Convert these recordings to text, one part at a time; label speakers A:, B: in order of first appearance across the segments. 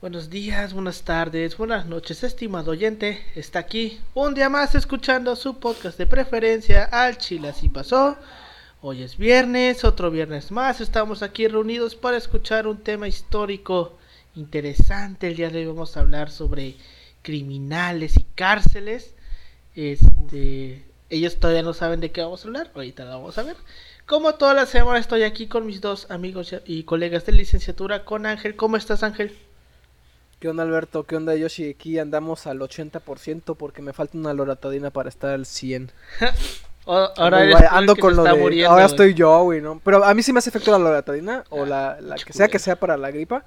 A: Buenos días, buenas tardes, buenas noches, estimado oyente. Está aquí un día más escuchando su podcast de preferencia al Chile así pasó. Hoy es viernes, otro viernes más. Estamos aquí reunidos para escuchar un tema histórico interesante. El día de hoy vamos a hablar sobre criminales y cárceles. Este, ellos todavía no saben de qué vamos a hablar. Ahorita lo vamos a ver. Como toda la semana estoy aquí con mis dos amigos y colegas de licenciatura, con Ángel. ¿Cómo estás, Ángel?
B: ¿Qué onda Alberto? ¿Qué onda Yoshi? Aquí andamos al 80% porque me falta una loratadina para estar al 100. ahora ando con lo de... ahora estoy yo, güey, ¿no? Pero a mí sí me hace efecto la loratadina o la, la que sea que sea para la gripa.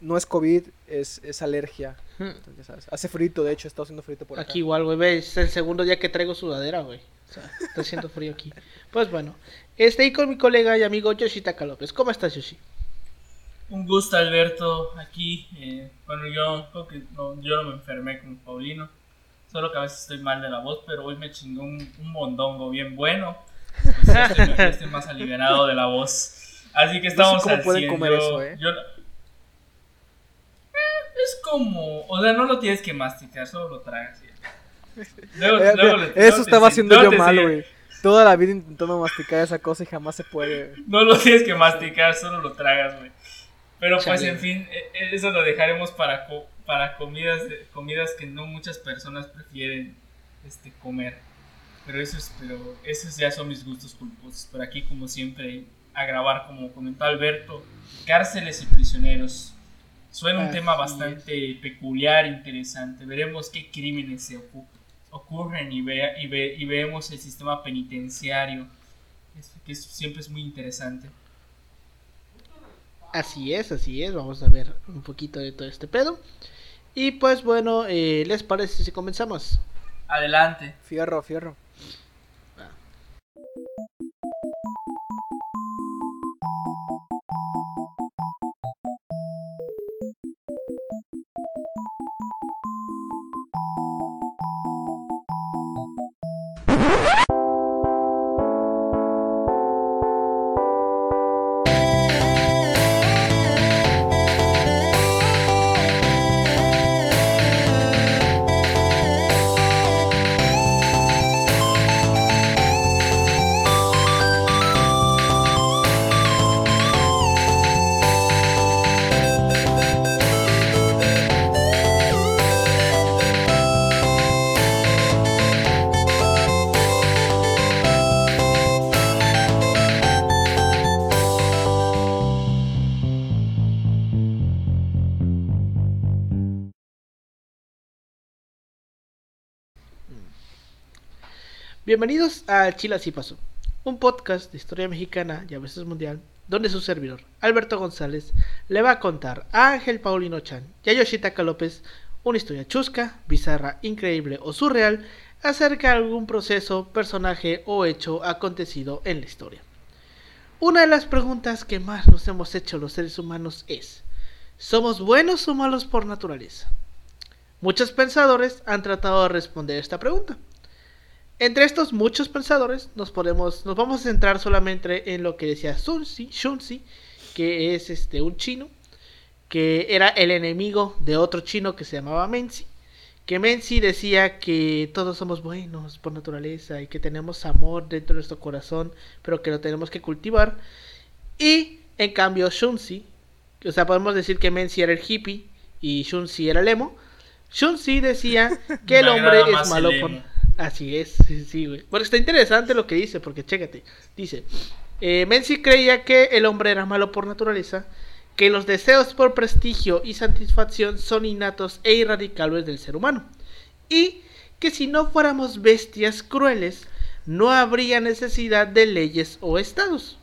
B: No es COVID, es, es alergia. Entonces, ¿sabes? Hace frito, de hecho, está haciendo frito por
A: aquí. Aquí igual, güey, es el segundo día que traigo sudadera, güey. O sea, está haciendo frío aquí. Pues bueno, estoy con mi colega y amigo Yoshi Taka López. ¿Cómo estás, Yoshi?
C: Un gusto, Alberto, aquí. Eh, bueno, yo no, yo no me enfermé como Paulino, solo que a veces estoy mal de la voz, pero hoy me chingó un, un mondongo bien bueno. estoy, más aliviado de la voz. Así que estamos no pueden comer eso, eh? eh, es como, o sea, no lo tienes que masticar, solo lo tragas.
B: Luego, eh, eso estaba haciendo yo mal, güey. Toda la vida intentando masticar esa cosa y jamás se puede.
C: No lo tienes que masticar, solo lo tragas, güey. Pero pues en fin, e, e, eso lo dejaremos para, para comidas, comidas que no muchas personas prefieren este, comer. Pero, eso es, pero esos ya son mis gustos culposos. Pero aquí como siempre a grabar, como comentó Alberto, cárceles y prisioneros. Suena un tema bastante peculiar, interesante. Veremos qué crímenes se ocurren y, ve, y, ve, y vemos el sistema penitenciario, que siempre es muy interesante.
A: Así es, así es. Vamos a ver un poquito de todo este pedo. Y pues bueno, eh, ¿les parece si comenzamos?
C: Adelante.
B: Fierro, fierro.
A: Bienvenidos a Chile Así Pasó, un podcast de historia mexicana y a veces mundial, donde su servidor, Alberto González, le va a contar a Ángel Paulino Chan y a Yoshitaka López una historia chusca, bizarra, increíble o surreal acerca de algún proceso, personaje o hecho acontecido en la historia. Una de las preguntas que más nos hemos hecho los seres humanos es, ¿somos buenos o malos por naturaleza? Muchos pensadores han tratado de responder esta pregunta entre estos muchos pensadores nos podemos, nos vamos a centrar solamente en lo que decía Sun Shunzi, que es este un chino, que era el enemigo de otro chino que se llamaba Menzi. Que Menzi decía que todos somos buenos por naturaleza y que tenemos amor dentro de nuestro corazón, pero que lo tenemos que cultivar. Y en cambio Shunzi, o sea, podemos decir que Menzi era el hippie y Shunzi era el emo. Shunzi decía que el hombre es malo por Así es, sí, güey. Bueno, está interesante lo que dice, porque chécate. Dice, eh, Menzi creía que el hombre era malo por naturaleza, que los deseos por prestigio y satisfacción son innatos e irradicables del ser humano, y que si no fuéramos bestias crueles, no habría necesidad de leyes o estados.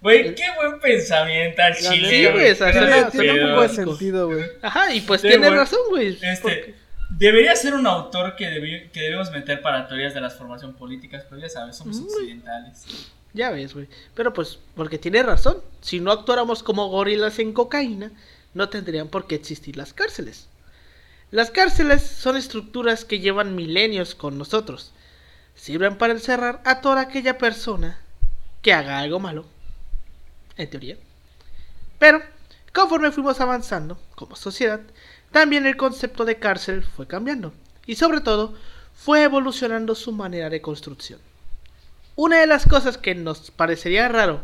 C: Güey, qué buen pensamiento al chile. Sí, güey,
A: tiene un poco de sentido, güey. Ajá, y pues tiene razón, güey. Este,
C: Debería ser un autor que, que debemos meter para teorías de la formación políticas, pero ya sabes, somos occidentales.
A: Ya ves, güey. Pero pues, porque tiene razón. Si no actuáramos como gorilas en cocaína, no tendrían por qué existir las cárceles. Las cárceles son estructuras que llevan milenios con nosotros. Sirven para encerrar a toda aquella persona que haga algo malo. En teoría. Pero Conforme fuimos avanzando como sociedad, también el concepto de cárcel fue cambiando y sobre todo fue evolucionando su manera de construcción. Una de las cosas que nos parecería raro,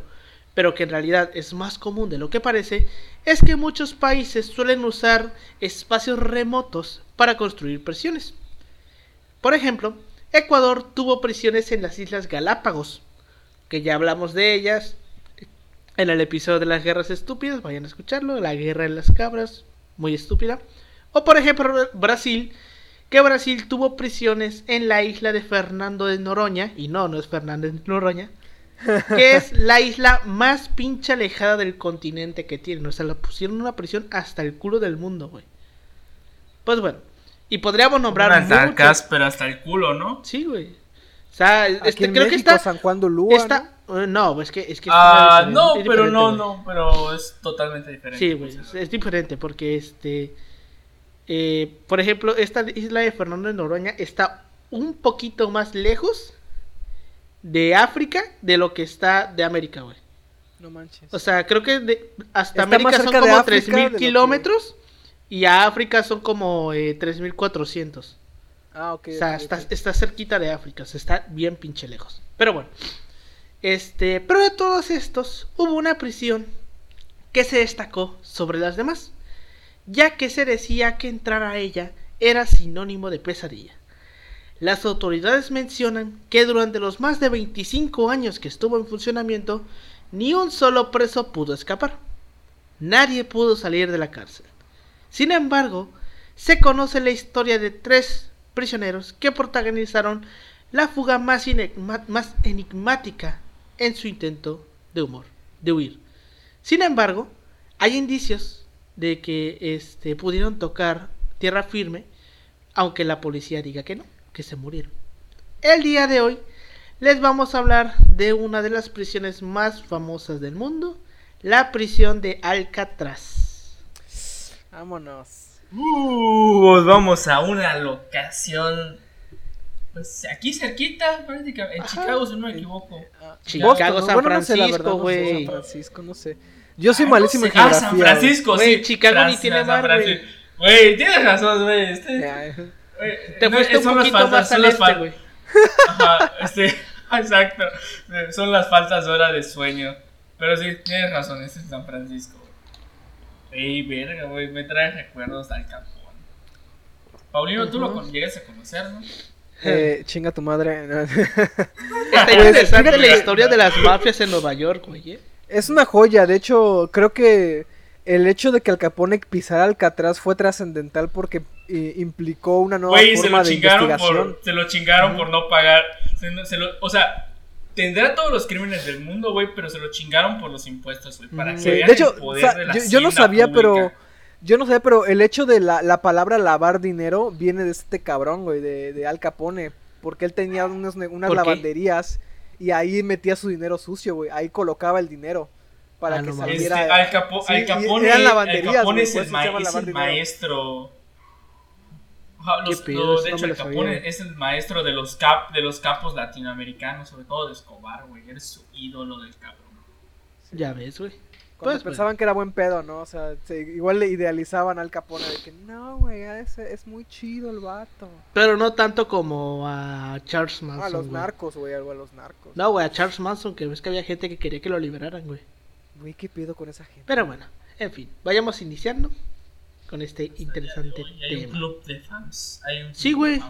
A: pero que en realidad es más común de lo que parece, es que muchos países suelen usar espacios remotos para construir prisiones. Por ejemplo, Ecuador tuvo prisiones en las Islas Galápagos, que ya hablamos de ellas en el episodio de las guerras estúpidas, vayan a escucharlo, la guerra de las cabras, muy estúpida. O por ejemplo Brasil, que Brasil tuvo prisiones en la isla de Fernando de Noroña, y no, no es Fernández de Noroña, que es la isla más pinche alejada del continente que tienen. O sea, la pusieron en una prisión hasta el culo del mundo, güey. Pues bueno, y podríamos nombrar.
C: Hasta pero hasta el culo, ¿no?
A: Sí, güey. O sea, este, creo que está.
B: San Juan de Lua,
A: eh, ¿no? es que. Es que
C: ah, no, pero no, no, pero es totalmente diferente.
A: Sí, güey, es, diferente porque este. Eh, por ejemplo, esta isla de Fernando de Noroña está un poquito más lejos de África de lo que está de América, güey.
B: No manches.
A: O sea, creo que hasta América son como 3.000 kilómetros. Y a África son como eh, 3400.
B: Ah, ok.
A: O sea, está, cerquita de África, o sea, está bien pinche lejos. Pero bueno. Este, pero de todos estos, hubo una prisión que se destacó sobre las demás, ya que se decía que entrar a ella era sinónimo de pesadilla. Las autoridades mencionan que durante los más de 25 años que estuvo en funcionamiento, ni un solo preso pudo escapar. Nadie pudo salir de la cárcel. Sin embargo, se conoce la historia de tres prisioneros que protagonizaron la fuga más, enigmática en su intento de humor, de huir. Sin embargo, hay indicios de que este, pudieron tocar tierra firme, aunque la policía diga que no, que se murieron. El día de hoy les vamos a hablar de una de las prisiones más famosas del mundo, la prisión de Alcatraz.
B: Vámonos.
C: Uh, vamos a una locación. Pues aquí cerquita, prácticamente. En Chicago, si no me equivoco.
A: Ah, Chicago, San Francisco, güey.
B: San Francisco, no sé. Yo soy malísimo en geografía.
C: Ah, San Francisco, sí.
A: Chicago ni tiene mar, güey.
C: Güey, tienes razón, güey. Este,
A: Te fuiste un poquito más al este, güey.
C: Ajá, este, exacto. Son las faltas de hora de sueño. Pero sí, tienes razón, este es San Francisco. Ey, verga, güey, me trae recuerdos al Capón. Paulino, tú lo llegas a conocer, ¿no?
B: Eh, chinga tu madre.
A: Está interesante la historia de las mafias en Nueva York, güey.
B: Es una joya, de hecho, creo que el hecho de que Al Capone pisara Alcatraz fue trascendental porque eh, implicó una nueva forma de investigación.
C: se lo chingaron por no pagar. Se, lo, o sea, tendrá todos los crímenes del mundo, güey, pero se lo chingaron por los impuestos, güey. Para que
B: de hecho, yo, no sabía, pero. Yo no sabía, pero el hecho de la, la, palabra lavar dinero viene de este cabrón, güey, de, de Al Capone. Porque él tenía unas lavanderías y ahí metía su dinero sucio, güey. Ahí colocaba el dinero para ah, que saliera.
C: Este, Al, Capone, Al Capone es el, maestro los, de hecho, el Capone es el maestro de los cap, de los capos latinoamericanos, sobre todo de Escobar, güey. Eres su ídolo del cabrón.
A: Ya ves, güey.
B: Pues, pues, pensaban que era buen pedo, ¿no? O sea, igual le idealizaban al Capone de que no, güey, es, es muy chido el vato.
A: Pero no tanto como a Charles Manson.
B: a los narcos, güey, algo a los narcos.
A: No, güey, a Charles Manson, que ves que había gente que quería que lo liberaran, güey.
B: Güey, ¿qué pido con esa gente?
A: Pero bueno, en fin, vayamos iniciando con este interesante
C: hay tema. un club de fans. Hay un
A: sí, güey.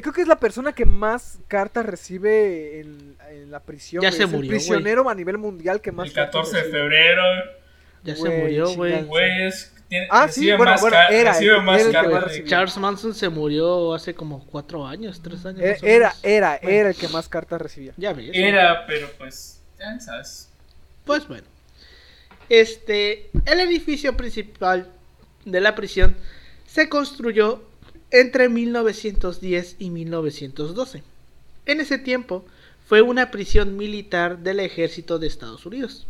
B: Creo que es la persona que más cartas recibe en, en la prisión.
A: Ya se murió.
B: El prisionero a nivel mundial que más.
C: El 14 de febrero.
A: Ya se murió, güey.
B: ah, sí, bueno, bueno, era.
A: Charles Manson se murió hace como cuatro años, tres años.
B: Eh, era, era, era el que más cartas recibía.
A: Ya ves.
C: Era, pero pues, ya sabes.
A: Pues bueno. Este, el edificio principal de la prisión se construyó entre 1910 y 1912. En ese tiempo fue una prisión militar del ejército de Estados Unidos.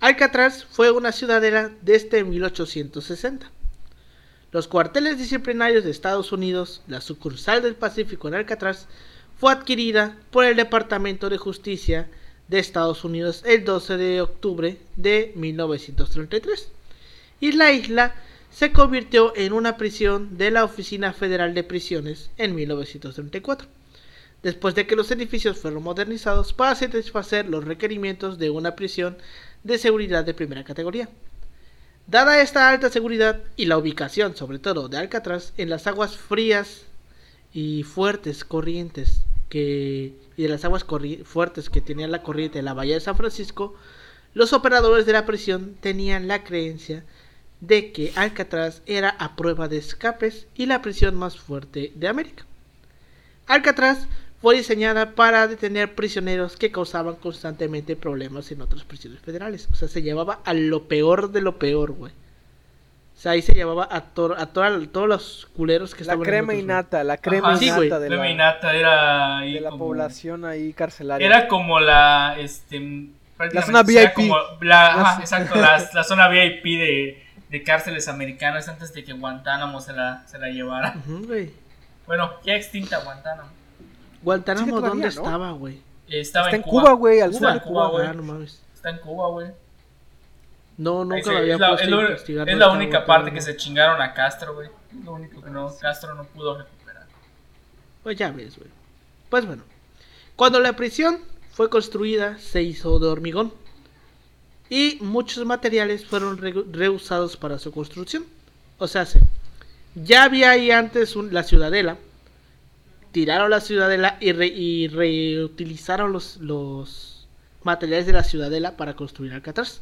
A: Alcatraz fue una ciudadela desde 1860. Los cuarteles disciplinarios de Estados Unidos, la sucursal del Pacífico en Alcatraz, fue adquirida por el Departamento de Justicia de Estados Unidos el 12 de octubre de 1933 y la isla se convirtió en una prisión de la Oficina Federal de Prisiones en 1934, después de que los edificios fueron modernizados para satisfacer los requerimientos de una prisión de seguridad de primera categoría. Dada esta alta seguridad y la ubicación, sobre todo de Alcatraz, en las aguas frías y fuertes corrientes que, y de las aguas fuertes que tenía la corriente de la bahía de San Francisco, los operadores de la prisión tenían la creencia de que Alcatraz era a prueba de escapes y la prisión más fuerte de América. Alcatraz fue diseñada para detener prisioneros que causaban constantemente problemas en otras prisiones federales. O sea, se llevaba a lo peor de lo peor, güey. O sea, ahí se llevaba a, a, todos los culeros que estaban
B: La crema y nata, la crema y nata de la,
C: era
B: de la población ahí carcelaria.
C: Era como la, este...
B: La zona VIP.
C: La, exacto, la, zona VIP de, de, cárceles americanas antes de que Guantánamo se la, se la llevara. bueno, ya extinta Guantánamo.
A: Guantánamo, ¿dónde estaba, güey?
C: Estaba
B: Está en Cuba, güey, al
C: sur de Cuba, güey. Ah, Está en Cuba, güey.
A: No, nunca lo había es la, puesto
C: a investigar. Es la única parte que se chingaron a Castro, güey. Lo único que no, Castro no pudo recuperar.
A: Pues ya ves, güey. Pues bueno. Cuando la prisión fue construida, se hizo de hormigón. Y muchos materiales fueron reusados para su construcción. O sea, ya había ahí antes la ciudadela, tiraron la ciudadela y, reutilizaron los, materiales de la ciudadela para construir Alcatraz.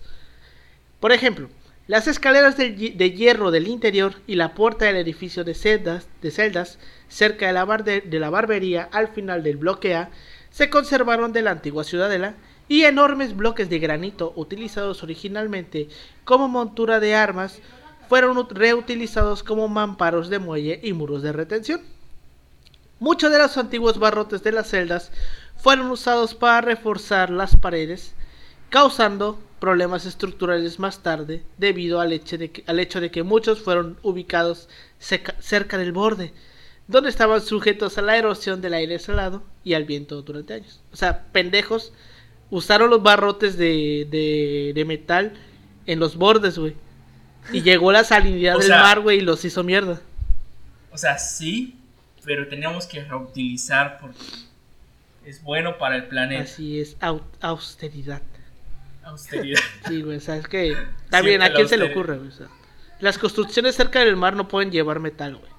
A: Por ejemplo, las escaleras de, hierro del interior y la puerta del edificio de celdas, de celdas cerca de la, de la barbería al final del bloque A se conservaron de la antigua ciudadela y enormes bloques de granito utilizados originalmente como montura de armas fueron reutilizados como mamparos de muelle y muros de retención. Muchos de los antiguos barrotes de las celdas fueron usados para reforzar las paredes, causando problemas estructurales más tarde debido al hecho de que, al hecho de que muchos fueron ubicados cerca del borde, donde estaban sujetos a la erosión del aire salado y al viento durante años. O sea, pendejos usaron los barrotes de, de, metal en los bordes, güey. Y llegó la salinidad del mar, güey, y los hizo mierda.
C: O sea, sí, pero teníamos que reutilizar porque es bueno para el planeta.
A: Así es, austeridad.
C: Austeridad.
A: sí, güey, sabes que también a quién se le ocurre, güey. las construcciones cerca del mar no pueden llevar metal, güey.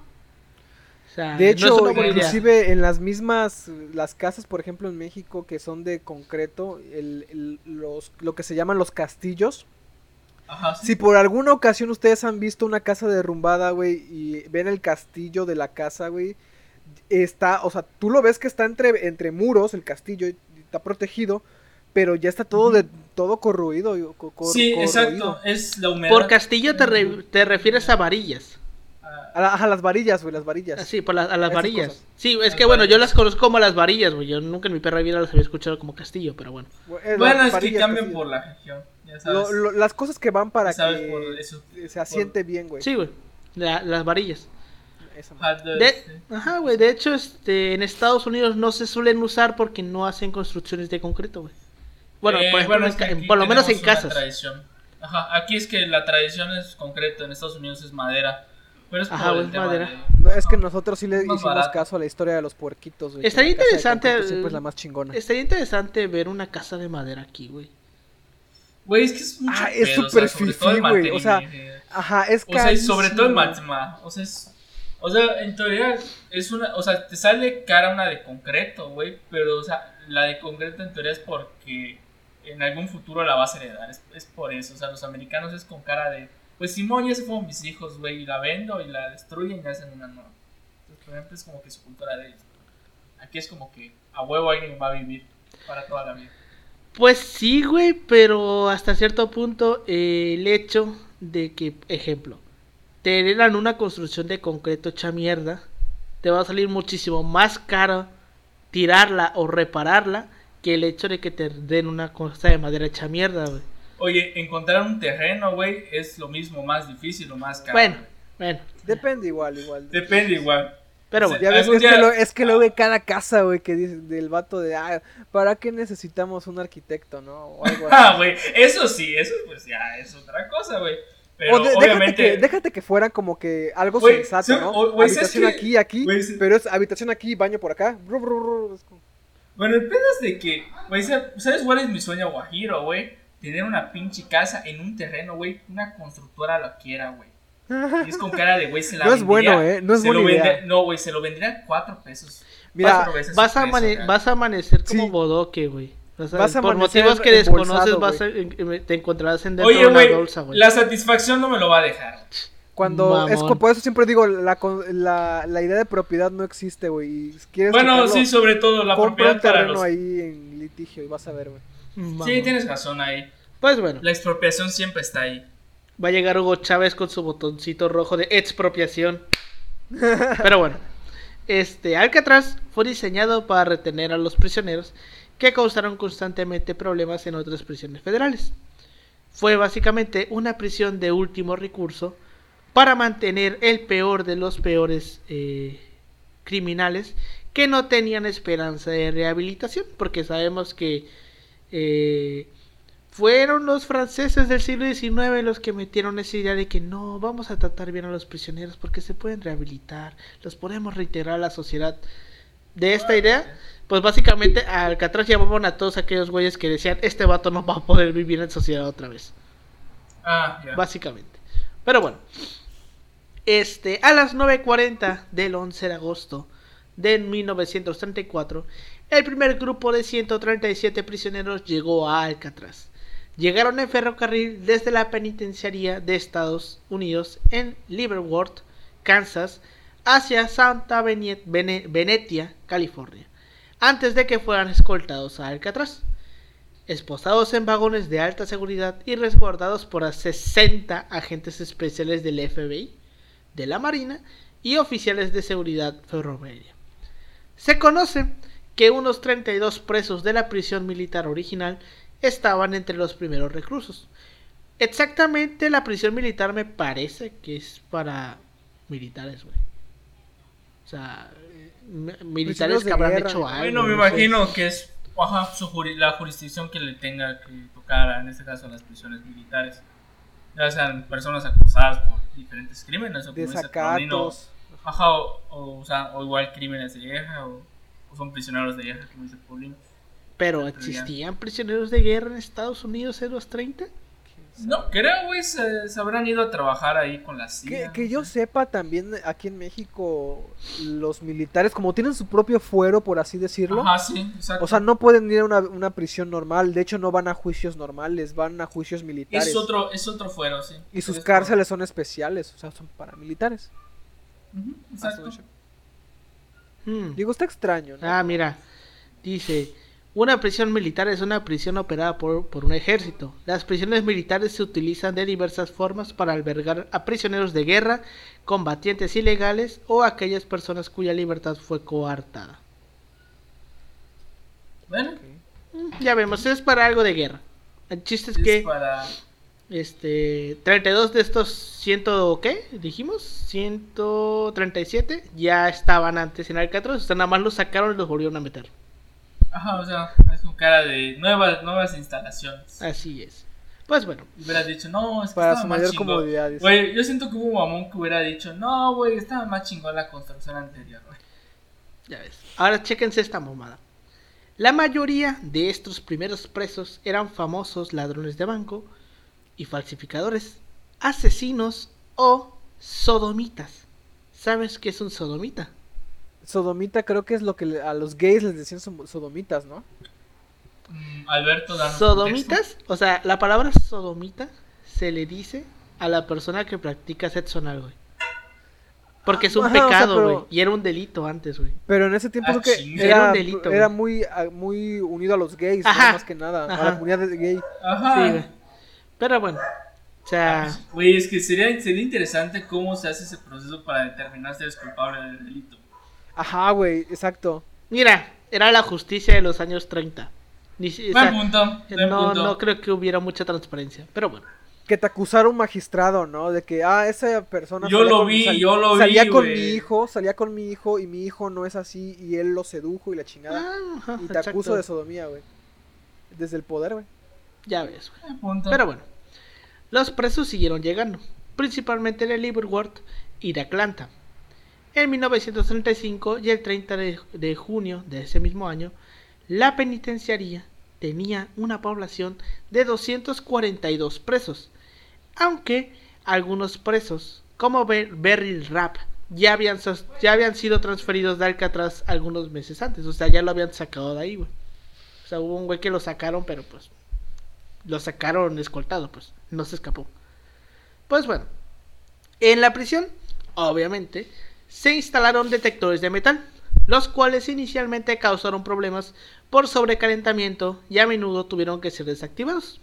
B: Sea, de hecho, inclusive en las mismas, las casas, por ejemplo, en México, que son de concreto, el, los, lo que se llaman los castillos, Ajá, Si por alguna ocasión ustedes han visto una casa derrumbada, güey, y ven el castillo de la casa, güey, está, o sea, tú lo ves que está entre, entre muros, el castillo, está protegido, pero ya está todo de todo corroído.
C: sí, exacto, es la humedad.
A: Por castillo te, te refieres a varillas.
B: A, las varillas, güey, las varillas.
A: Ah, sí, por a las varillas. Sí, es que bueno, yo las conozco como las varillas, güey. Yo nunca en mi perra vida las había escuchado como castillo, pero bueno.
C: Bueno, es que cambian por la región. Ya sabes.
B: las cosas que van para que se asiente bien, güey.
A: Sí, güey. las varillas. De, ajá, güey. De hecho, este, en Estados Unidos no se suelen usar porque no hacen construcciones de concreto, güey. Bueno,
C: eh,
A: por, lo menos en casas.
C: Ajá, aquí es que la tradición es concreto, en Estados Unidos es madera. Pero es Ajá,
B: por madera. No, es que nosotros sí le hicimos caso a la historia de los puerquitos, güey.
A: Estaría interesante.
B: Siempre es la más chingona.
A: Estaría interesante ver una casa de madera aquí, güey.
C: Güey, es que es
B: mucho Ah, es súper o güey. O sea, ajá, es
C: O sea, sobre todo el magma. O sea, es o sea, en teoría es una, o sea, te sale cara una de concreto, güey, pero o sea, la de concreto en teoría es porque en algún futuro la vas a heredar, es, por eso, o sea, los americanos es con cara de, pues Simón ya se fueron mis hijos, güey, y la vendo y la destruyen y hacen una nueva. Entonces, por ejemplo, es como que su cultura de ellos. Aquí es como que a huevo alguien va a vivir para toda la vida.
A: Pues sí, güey, pero hasta cierto punto eh, el hecho de que, ejemplo, te heredan una construcción de concreto hecha mierda, te va a salir muchísimo más caro tirarla o repararla que el hecho de que te den una cosa de madera hecha mierda, güey.
C: Oye, encontrar un terreno, güey, es lo mismo, más difícil o más caro.
A: Bueno, bueno.
B: Depende igual, igual.
C: Depende igual.
B: Pero bueno, ya ves, es, que lo, es que lo ve cada casa, güey, que dice del vato de, ah, ¿para qué necesitamos un arquitecto, no?
C: O algo así. ah, güey, eso sí, eso pues ya es otra cosa, güey.
B: Pero obviamente... déjate, que, déjate que fueran como que algo sensato, ¿no? habitación aquí, aquí, pero es habitación aquí, baño por acá.
C: Bueno, el pedo es de que, güey, ¿sabes cuál es mi sueño guajiro, güey? Tener una pinche casa en un terreno, güey, una constructora lo quiera, güey. Y es con cara de, güey, se la
B: No es bueno, ¿eh? No es buena idea.
C: no, güey, se lo vendría a cuatro pesos.
A: Mira, vas, a, vas a amanecer como bodoque, güey. vas a por motivos que desconoces vas a, te encontrarás en
C: dentro de una bolsa, güey. La satisfacción no me lo va a dejar.
B: Cuando es por eso siempre digo la, la, la idea de propiedad no existe, güey.
C: Bueno, sí, sobre todo la propiedad
B: un terreno para ahí en litigio y vas a ver, güey.
C: Sí, tienes razón ahí.
A: Pues bueno.
C: La expropiación siempre está ahí.
A: Va a llegar Hugo Chávez con su botoncito rojo de expropiación. Pero bueno. Este Alcatraz fue diseñado para retener a los prisioneros que causaron constantemente problemas en otras prisiones federales. Fue básicamente una prisión de último recurso para mantener el peor de los peores eh, criminales que no tenían esperanza de rehabilitación, porque sabemos que eh, fueron los franceses del siglo XIX los que metieron esa idea de que no, vamos a tratar bien a los prisioneros porque se pueden rehabilitar, los podemos reintegrar a la sociedad. De esta idea, pues básicamente a Alcatraz llamaban a todos aquellos güeyes que decían, este vato no va a poder vivir en sociedad otra vez.
C: Ah,
A: Básicamente. Pero bueno, este, a las 9.40 del 11 de agosto de 1934, el primer grupo de 137 prisioneros llegó a Alcatraz. Llegaron en ferrocarril desde la penitenciaría de Estados Unidos en Leavenworth, Kansas, hacia Santa Venetia, California, antes de que fueran escoltados a Alcatraz, esposados en vagones de alta seguridad y resguardados por 60 agentes especiales del FBI de la Marina y oficiales de seguridad ferroviaria. Se conoce que unos 32 presos de la prisión militar original estaban entre los primeros reclusos. Exactamente la prisión militar me parece que es para militares, güey. O sea, militares que habrán hecho algo.
C: Bueno, me imagino que es la jurisdicción que le tenga que tocar, en este caso, las prisiones militares ya sean personas acusadas por diferentes crímenes o
B: Desacatos.
C: Ajá, o, o, sea, o igual crímenes de guerra o, son prisioneros de guerra, como dice Paulino.
A: ¿Pero existían prisioneros de guerra en Estados Unidos en los 30?
C: No, creo, güey, se, habrán ido a trabajar ahí con la CIA.
B: Que, yo sepa también aquí en México, los militares, como tienen su propio fuero, por así decirlo.
C: Ajá, sí, exacto.
B: O sea, no pueden ir a una, prisión normal. De hecho, no van a juicios normales, van a juicios militares.
C: Es otro, es otro fuero, sí.
B: Y sus cárceles son especiales, o sea, son paramilitares.
C: exacto.
B: Hmm. Digo, está extraño.
A: Ah, mira, dice. Una prisión militar es una prisión operada por, un ejército. Las prisiones militares se utilizan de diversas formas para albergar a prisioneros de guerra, combatientes ilegales o aquellas personas cuya libertad fue coartada.
C: Bueno,
A: mm, ya vemos, es para algo de guerra. El chiste es, que este 32 de estos ciento ¿qué? Dijimos 137 ya estaban antes en Alcatraz, o sea, nada más los sacaron y los volvieron a meter.
C: Ajá, o sea, es un cara de nuevas, nuevas instalaciones.
A: Así es. Pues bueno.
C: Hubieras dicho, no, es que
B: Para su mayor comodidad.
C: Güey, yo siento que hubo un mamón que hubiera dicho, no, güey, estaba más chingón la construcción anterior, güey.
A: Ya ves. Ahora chéquense esta mamada. La mayoría de estos primeros presos eran famosos ladrones de banco y falsificadores, asesinos o sodomitas. ¿Sabes qué es un sodomita?
B: sodomita creo que es lo que a los gays les decían sodomitas, ¿no?
C: Mm, Alberto,
A: ¿Sodomitas? O sea, la palabra sodomita se le dice a la persona que practica sexo anal, güey. Porque es un pecado, güey. Y era un delito antes, güey.
B: Pero en ese tiempo ah, creo que era, un delito, era muy, ah, muy unido a los gays, más que nada. A la comunidad de gay.
C: Ajá. Sí,
A: güey. Pero bueno. O sea.
C: Güey, es que sería, sería interesante cómo se hace ese proceso para determinar si eres culpable del delito.
B: Ajá, güey, exacto.
A: Mira, era la justicia de los años 30.
C: Ni, punto,
A: no, no creo que hubiera mucha transparencia, pero bueno.
B: Que te acusara un magistrado, ¿no? De que, ah, esa persona...
C: Yo lo vi, yo lo
B: vi, Salía con mi hijo, salía con mi hijo y mi hijo no es así y él lo sedujo y la chingada. Ah, y te acuso de sodomía, güey. Desde el poder, güey.
A: Ya ves, güey. Pero bueno. Los presos siguieron llegando, principalmente de Liverpool y de Atlanta. En 1935 y el 30 de, junio de ese mismo año, la penitenciaría tenía una población de 242 presos, aunque algunos presos, como Beryl Rapp, ya habían, ya habían sido transferidos de Alcatraz algunos meses antes, o sea, ya lo habían sacado de ahí, O sea, hubo un güey que lo sacaron, pero pues lo sacaron escoltado, pues no se escapó. Pues bueno, en la prisión, obviamente, se instalaron detectores de metal, los cuales inicialmente causaron problemas por sobrecalentamiento y a menudo tuvieron que ser desactivados.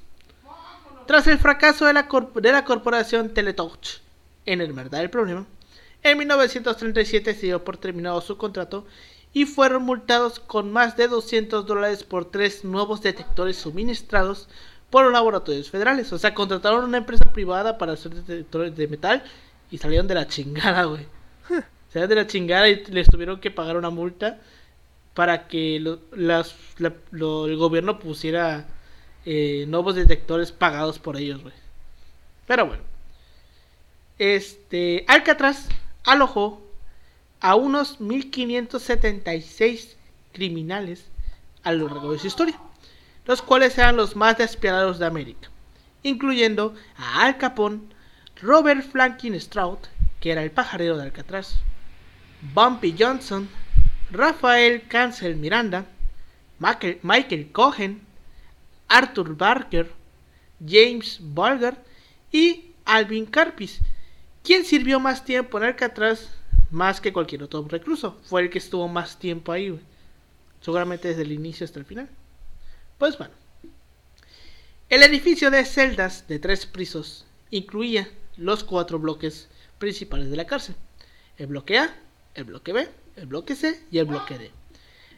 A: Tras el fracaso de la, de la corporación Teletouch en el verdad del problema, en 1937 se dio por terminado su contrato y fueron multados con más de 200 dólares por tres nuevos detectores suministrados por laboratorios federales. O sea, contrataron una empresa privada para hacer detectores de metal y salieron de la chingada, güey. Se de la chingada y les tuvieron que pagar una multa para que el gobierno pusiera eh, nuevos detectores pagados por ellos, güey. Pero bueno. Este, Alcatraz alojó a unos 1576 criminales a lo largo de su historia, los cuales eran los más despiadados de América, incluyendo a Al Capone, Robert Franklin Stroud, que era el pajarero de Alcatraz, Bumpy Johnson, Rafael Cancel Miranda, Michael Cohen, Arthur Barker, James Bulger y Alvin Carpis, quien sirvió más tiempo en Alcatraz más que cualquier otro recluso. Fue el que estuvo más tiempo ahí, seguramente desde el inicio hasta el final. Pues bueno, el edificio de celdas de tres pisos incluía los cuatro bloques principales de la cárcel. El bloque A, el bloque B, el bloque C y el bloque D.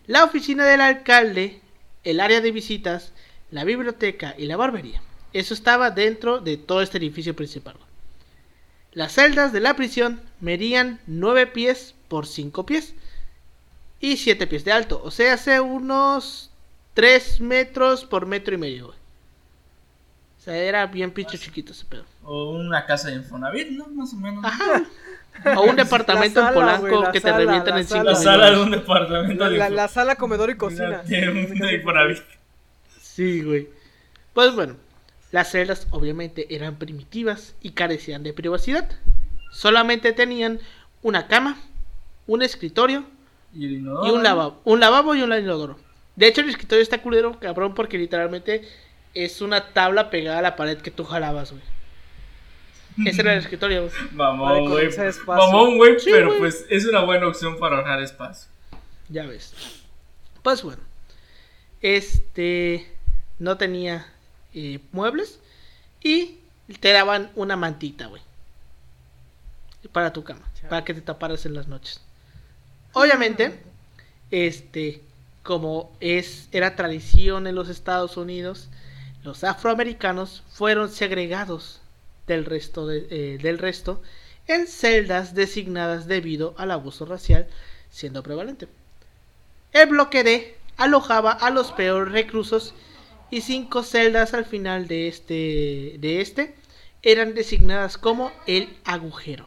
A: La oficina del alcalde, el área de visitas, la biblioteca y la barbería. Eso estaba dentro de todo este edificio principal. Las celdas de la prisión medían 9 pies por 5 pies y 7 pies de alto, o sea, hace unos 3 metros por metro y medio. O sea, era bien pinche chiquito ese pedo.
C: O una casa de Infonavit, ¿no? Más o menos.
A: Ajá. O un departamento en Polanco que te revientan en cinco
C: La sala de un departamento.
B: La, la, sala, comedor y cocina.
A: Sí, güey. Pues bueno, las celdas obviamente eran primitivas y carecían de privacidad. Solamente tenían una cama, un escritorio
C: y,
A: un lavabo. Un lavabo y un inodoro. De hecho, el escritorio está culero, cabrón, porque literalmente es una tabla pegada a la pared que tú jalabas, güey. Ese era el escritorio,
C: Mamón, güey. Mamón, güey, pero pues es una buena opción para ahorrar espacio.
A: Ya ves. Pues bueno. Este. No tenía eh, muebles. Y te daban una mantita, güey. Para tu cama. Para que te taparas en las noches. Obviamente. Este. Como es, era tradición en los Estados Unidos, los afroamericanos fueron segregados del resto, eh, del resto en celdas designadas debido al abuso racial siendo prevalente. El bloque D alojaba a los peores reclusos y cinco celdas al final de este, de este eran designadas como el agujero,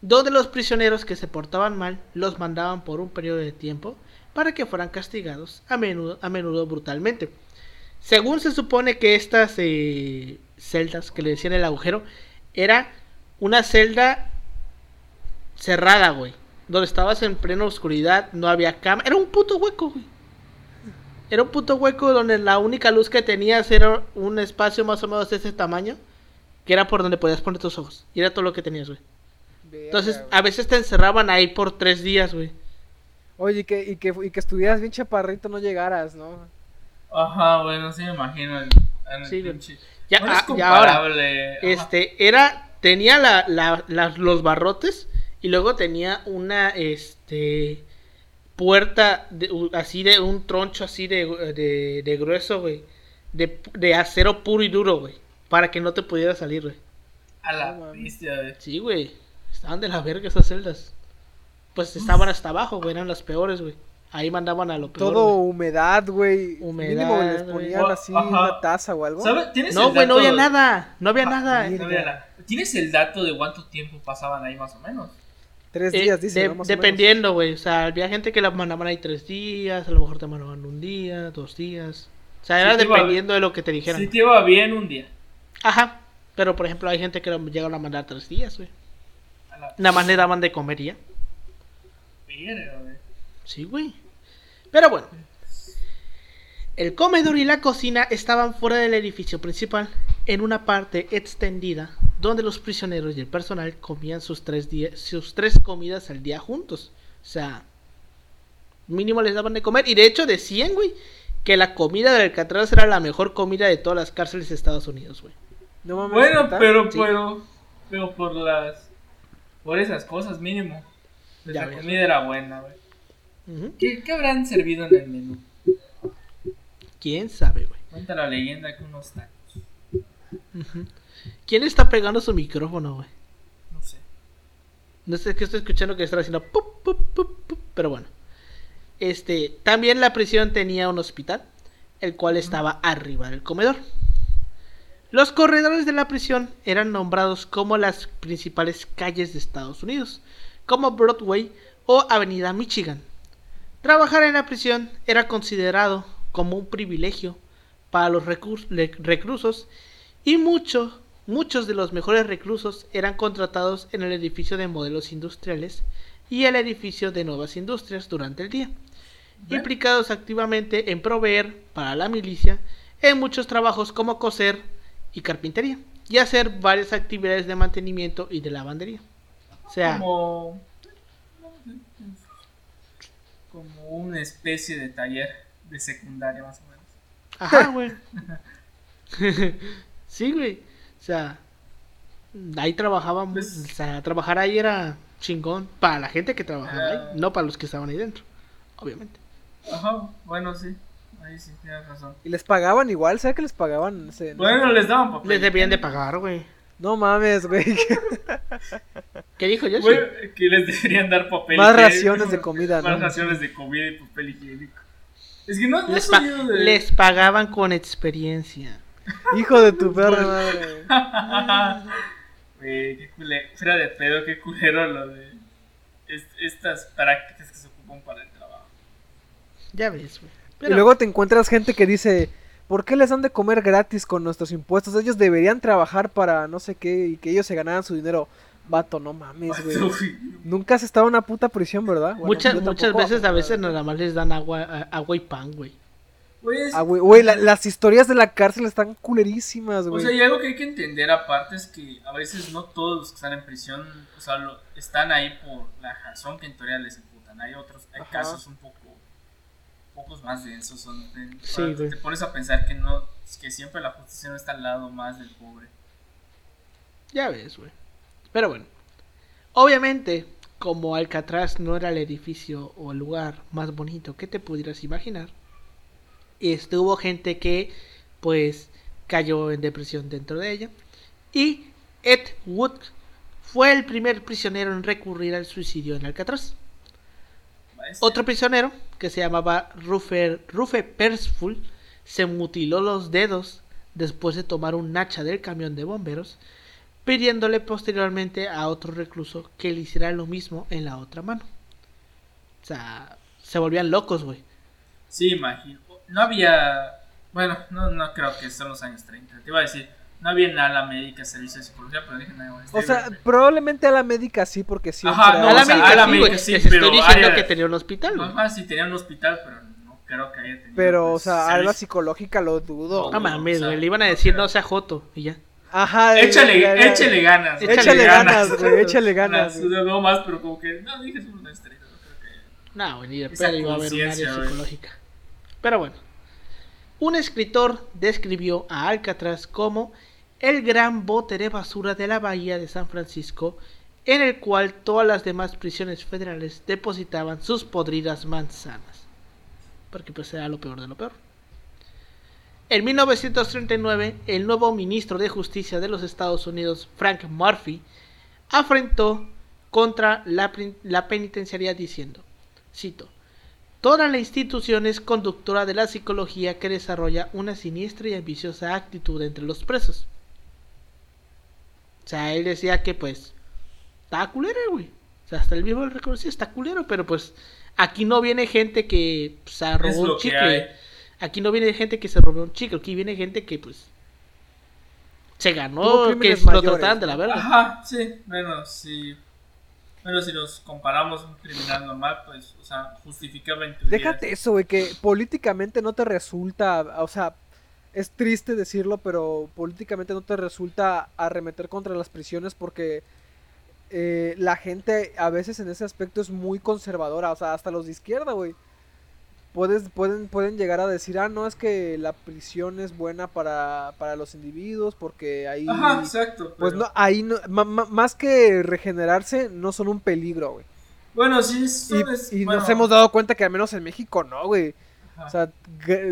A: donde los prisioneros que se portaban mal los mandaban por un periodo de tiempo para que fueran castigados a menudo, a menudo brutalmente. Según se supone que estas eh, celdas que le decían el agujero, era una celda cerrada, güey. Donde estabas en plena oscuridad, no había cama. Era un puto hueco, güey. Era un puto hueco donde la única luz que tenías era un espacio más o menos de ese tamaño. Que era por donde podías poner tus ojos. Y era todo lo que tenías, güey. Entonces, a veces te encerraban ahí por tres días, güey.
B: Oye, y que, y que, y que estuvieras bien chaparrito, no llegaras, ¿no?
C: Ajá, bueno, sí me imagino. sí,
A: ya, ah, ahora, este, era, tenía la, los barrotes y luego tenía una, este, puerta así de un troncho así de, de, grueso, güey. De, acero puro y duro, güey. Para que no te pudiera salir, güey.
C: A la bestia, güey.
A: Sí, güey. Estaban de la verga esas celdas. Pues estaban hasta abajo, güey. Eran las peores, güey. Ahí mandaban a lo peor.
B: Todo humedad, güey. Humedad. Mínimo les ponían así una taza o algo.
A: no, güey, no había nada. No había nada.
C: ¿Tienes el dato de cuánto tiempo pasaban ahí más o menos?
B: Tres días, eh, dice.
A: dependiendo, güey. O sea, había gente que la mandaban ahí tres días, a lo mejor te mandaban un día, dos días. O sea, era dependiendo de lo que te dijeran.
C: Si te iba bien un día.
A: Ajá. Pero, por ejemplo, hay gente que lo llegaron a mandar tres días, güey. Nada más le daban de comer y ya. Sí, güey. Pero bueno. El comedor y la cocina estaban fuera del edificio principal, en una parte extendida, donde los prisioneros y el personal comían sus tres, sus tres comidas al día juntos. O sea, mínimo les daban de comer. Y de hecho decían, güey, que la comida del Alcatraz era la mejor comida de todas las cárceles de Estados Unidos, güey.
C: bueno, pero, pero, pero por las, por esas cosas mínimo. La comida era buena, güey. ¿Qué, habrán servido en el menú?
A: ¿Quién sabe, güey?
C: Cuenta la leyenda que unos tacos.
A: ¿Quién está pegando su micrófono, güey?
C: No sé.
A: No sé qué estoy escuchando que está haciendo. pero bueno. Este, también la prisión tenía un hospital, el cual estaba arriba del comedor. Los corredores de la prisión eran nombrados como las principales calles de Estados Unidos, como Broadway o Avenida Michigan. Trabajar en la prisión era considerado como un privilegio para los reclusos y muchos muchos de los mejores reclusos eran contratados en el edificio de modelos industriales y el edificio de nuevas industrias durante el día implicados activamente en proveer para la milicia en muchos trabajos como coser y carpintería y hacer varias actividades de mantenimiento y de lavandería. O sea,
C: como, como una especie de taller de secundaria más o menos.
A: Ajá, güey. sí, güey. O sea, ahí trabajábamos, pues o sea, trabajar ahí era chingón para la gente que trabajaba ahí, ah. no para los que estaban ahí dentro, obviamente.
C: Ajá, bueno, sí. Ahí sí, tienes razón.
B: ¿Y les pagaban igual? ¿Sabes que les pagaban?
C: bueno, les daban papel.
A: Les debían de pagar, güey.
B: No mames, güey.
A: ¿Qué dijo yo?
C: que les deberían dar papel.
B: Más raciones de comida,
C: Más raciones de comida y papel higiénico. Es que no,
A: les, les pagaban con experiencia.
B: Hijo de tu perra madre.
C: Güey, qué culero. Fuera de pedo, qué culero lo de estas prácticas que se ocupan para el
A: ya ves, güey.
B: Y luego te encuentras gente que dice, ¿por qué les dan de comer gratis con nuestros impuestos? Ellos deberían trabajar para no sé qué y que ellos se ganaran su dinero. Vato, no mames, güey. Nunca has estado en una puta prisión, ¿verdad?
A: muchas muchas veces, a veces nada más les dan agua, agua y pan, güey.
B: Ah, güey, las historias de la cárcel están culerísimas, güey.
C: O sea, y algo que hay que entender aparte es que a veces no todos los que están en prisión, o sea, están ahí por la razón que en teoría les imputan. Hay otros, hay casos un poco pocos más densos son. te pones a pensar que no, que siempre la justicia no está al lado más del pobre.
A: Ya ves, güey. Pero bueno, obviamente, como Alcatraz no era el edificio o el lugar más bonito que te pudieras imaginar, estuvo gente que, pues, cayó en depresión dentro de ella. Y Ed Wood fue el primer prisionero en recurrir al suicidio en Alcatraz. Otro prisionero, que se llamaba Rufe, Rufe Persful, se mutiló los dedos después de tomar un hacha del camión de bomberos, pidiéndole posteriormente a otro recluso que le hiciera lo mismo en la otra mano. O sea, se volvían locos, güey.
C: Sí, imagino. No había... Bueno, no, no creo que son los años 30. Te iba a decir, no había en la médica servicio de psicología, pero dije nada.
B: O sea, probablemente a la médica sí, porque sí.
A: Ajá, no, a la, médica, a la médica sí, sí pero. Estoy diciendo que tenía un hospital.
C: Ajá, sí, tenía un hospital, pero no creo que haya tenido.
B: Pero, pues, o sea, algo psicológica lo dudo.
A: No, mames, güey, le iban a decir no sea Joto y ya.
B: Ajá,
C: échale, échale ganas.
B: Échale, ganas, güey, échale ganas.
C: No más, pero como que, no, dije es una estrella, no creo que.
A: No, güey, ni de pedo iba a haber un área psicológica. Pero bueno. Un escritor describió a Alcatraz como el gran bote de basura de la bahía de San Francisco, en el cual todas las demás prisiones federales depositaban sus podridas manzanas. Porque pues era lo peor de lo peor. En 1939, el nuevo ministro de Justicia de los Estados Unidos, Frank Murphy, afrentó contra la, la penitenciaría diciendo, cito, Toda la institución es conductora de la psicología que desarrolla una siniestra y ambiciosa actitud entre los presos. O sea, él decía que pues está culero, güey. O sea, hasta el mismo lo reconocía, está culero, pero pues aquí no viene gente que se robó un chicle. Aquí no viene gente que se robó un chicle, aquí viene gente que pues se ganó, que lo trataban de la verdad.
C: Ajá, sí, bueno, sí. Pero si nos comparamos un criminal normal, pues, o sea, justificamente.
B: Déjate eso, güey, que políticamente no te resulta, o sea, es triste decirlo, pero políticamente no te resulta arremeter contra las prisiones porque eh, la gente a veces en ese aspecto es muy conservadora, o sea, hasta los de izquierda, güey puedes, pueden, pueden llegar a decir, ah, no, es que la prisión es buena para, para los individuos porque ahí...
C: Ajá, exacto.
B: Pues no, ahí no, más que regenerarse, no son un peligro, güey.
C: Bueno, sí,
B: y, nos hemos dado cuenta que al menos en México no, güey. O sea,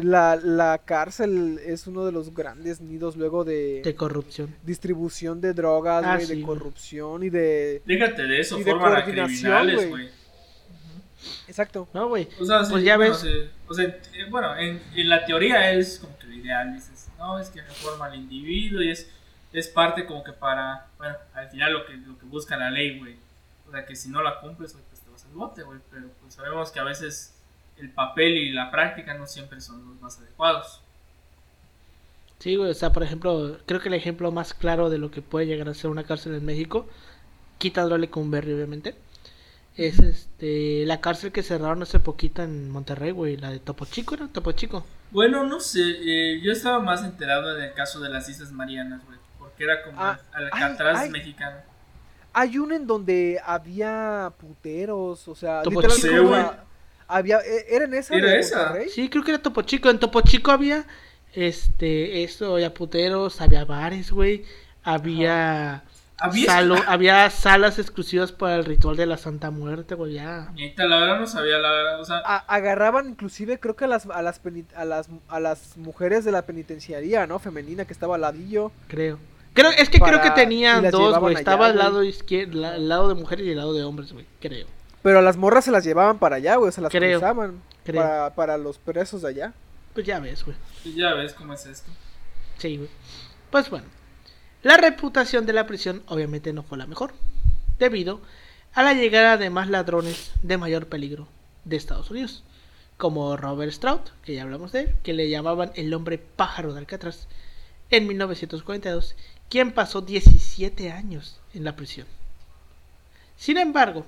B: la, la, cárcel es uno de los grandes nidos luego de...
A: De corrupción.
B: Distribución de drogas, ah, güey, de corrupción y de...
C: Déjate de eso, forman a criminales, güey.
B: Exacto.
A: No, güey.
C: O sea, pues ya ves. o sea, eh, bueno, en, en, la teoría es como que lo ideal, dices, no, es que reforma al individuo y es, es parte como que para, bueno, al final lo que, lo que busca la ley, güey. O sea, que si no la cumples, pues te vas al bote, güey. Pero pues sabemos que a veces el papel y la práctica no siempre son los más adecuados.
A: Sí, güey, o sea, por ejemplo, creo que el ejemplo más claro de lo que puede llegar a ser una cárcel en México, quitándole con Berry, obviamente, es este la cárcel que cerraron hace poquito en Monterrey, güey, la de Topo Chico, ¿era Topo Chico?
C: Bueno, no sé, eh, yo estaba más enterado en el caso de las Islas Marianas, güey, porque era como ah, Alcatraz mexicano.
B: Hay uno en donde había puteros, o sea, Topo Chico, había e, era en esa
C: ¿Era esa?
A: Sí, creo que era Topo Chico, en Topo Chico había este, eso, había puteros, había bares, güey, había ¿Había? salas exclusivas para el ritual de la Santa Muerte, güey, ya.
C: la verdad no sabía, la verdad, o sea...
B: agarraban inclusive, creo que a las, a las, a las, a las mujeres de la penitenciaría, ¿no? Femenina, que estaba al ladillo.
A: Creo. Creo, es que creo que tenían dos, güey. Estaba al lado izquierdo, al lado de mujeres y al lado de hombres, güey, creo.
B: Pero a las morras se las llevaban para allá, güey, se las creo, cruzaban Para, para los presos de allá.
A: Pues ya ves, güey.
C: Pues ya ves cómo es esto.
A: Sí, güey. Pues bueno. La reputación de la prisión obviamente no fue la mejor, debido a la llegada de más ladrones de mayor peligro de Estados Unidos, como Robert Stroud, que ya hablamos de él, que le llamaban el hombre pájaro de Alcatraz, en 1942, quien pasó 17 años en la prisión. Sin embargo,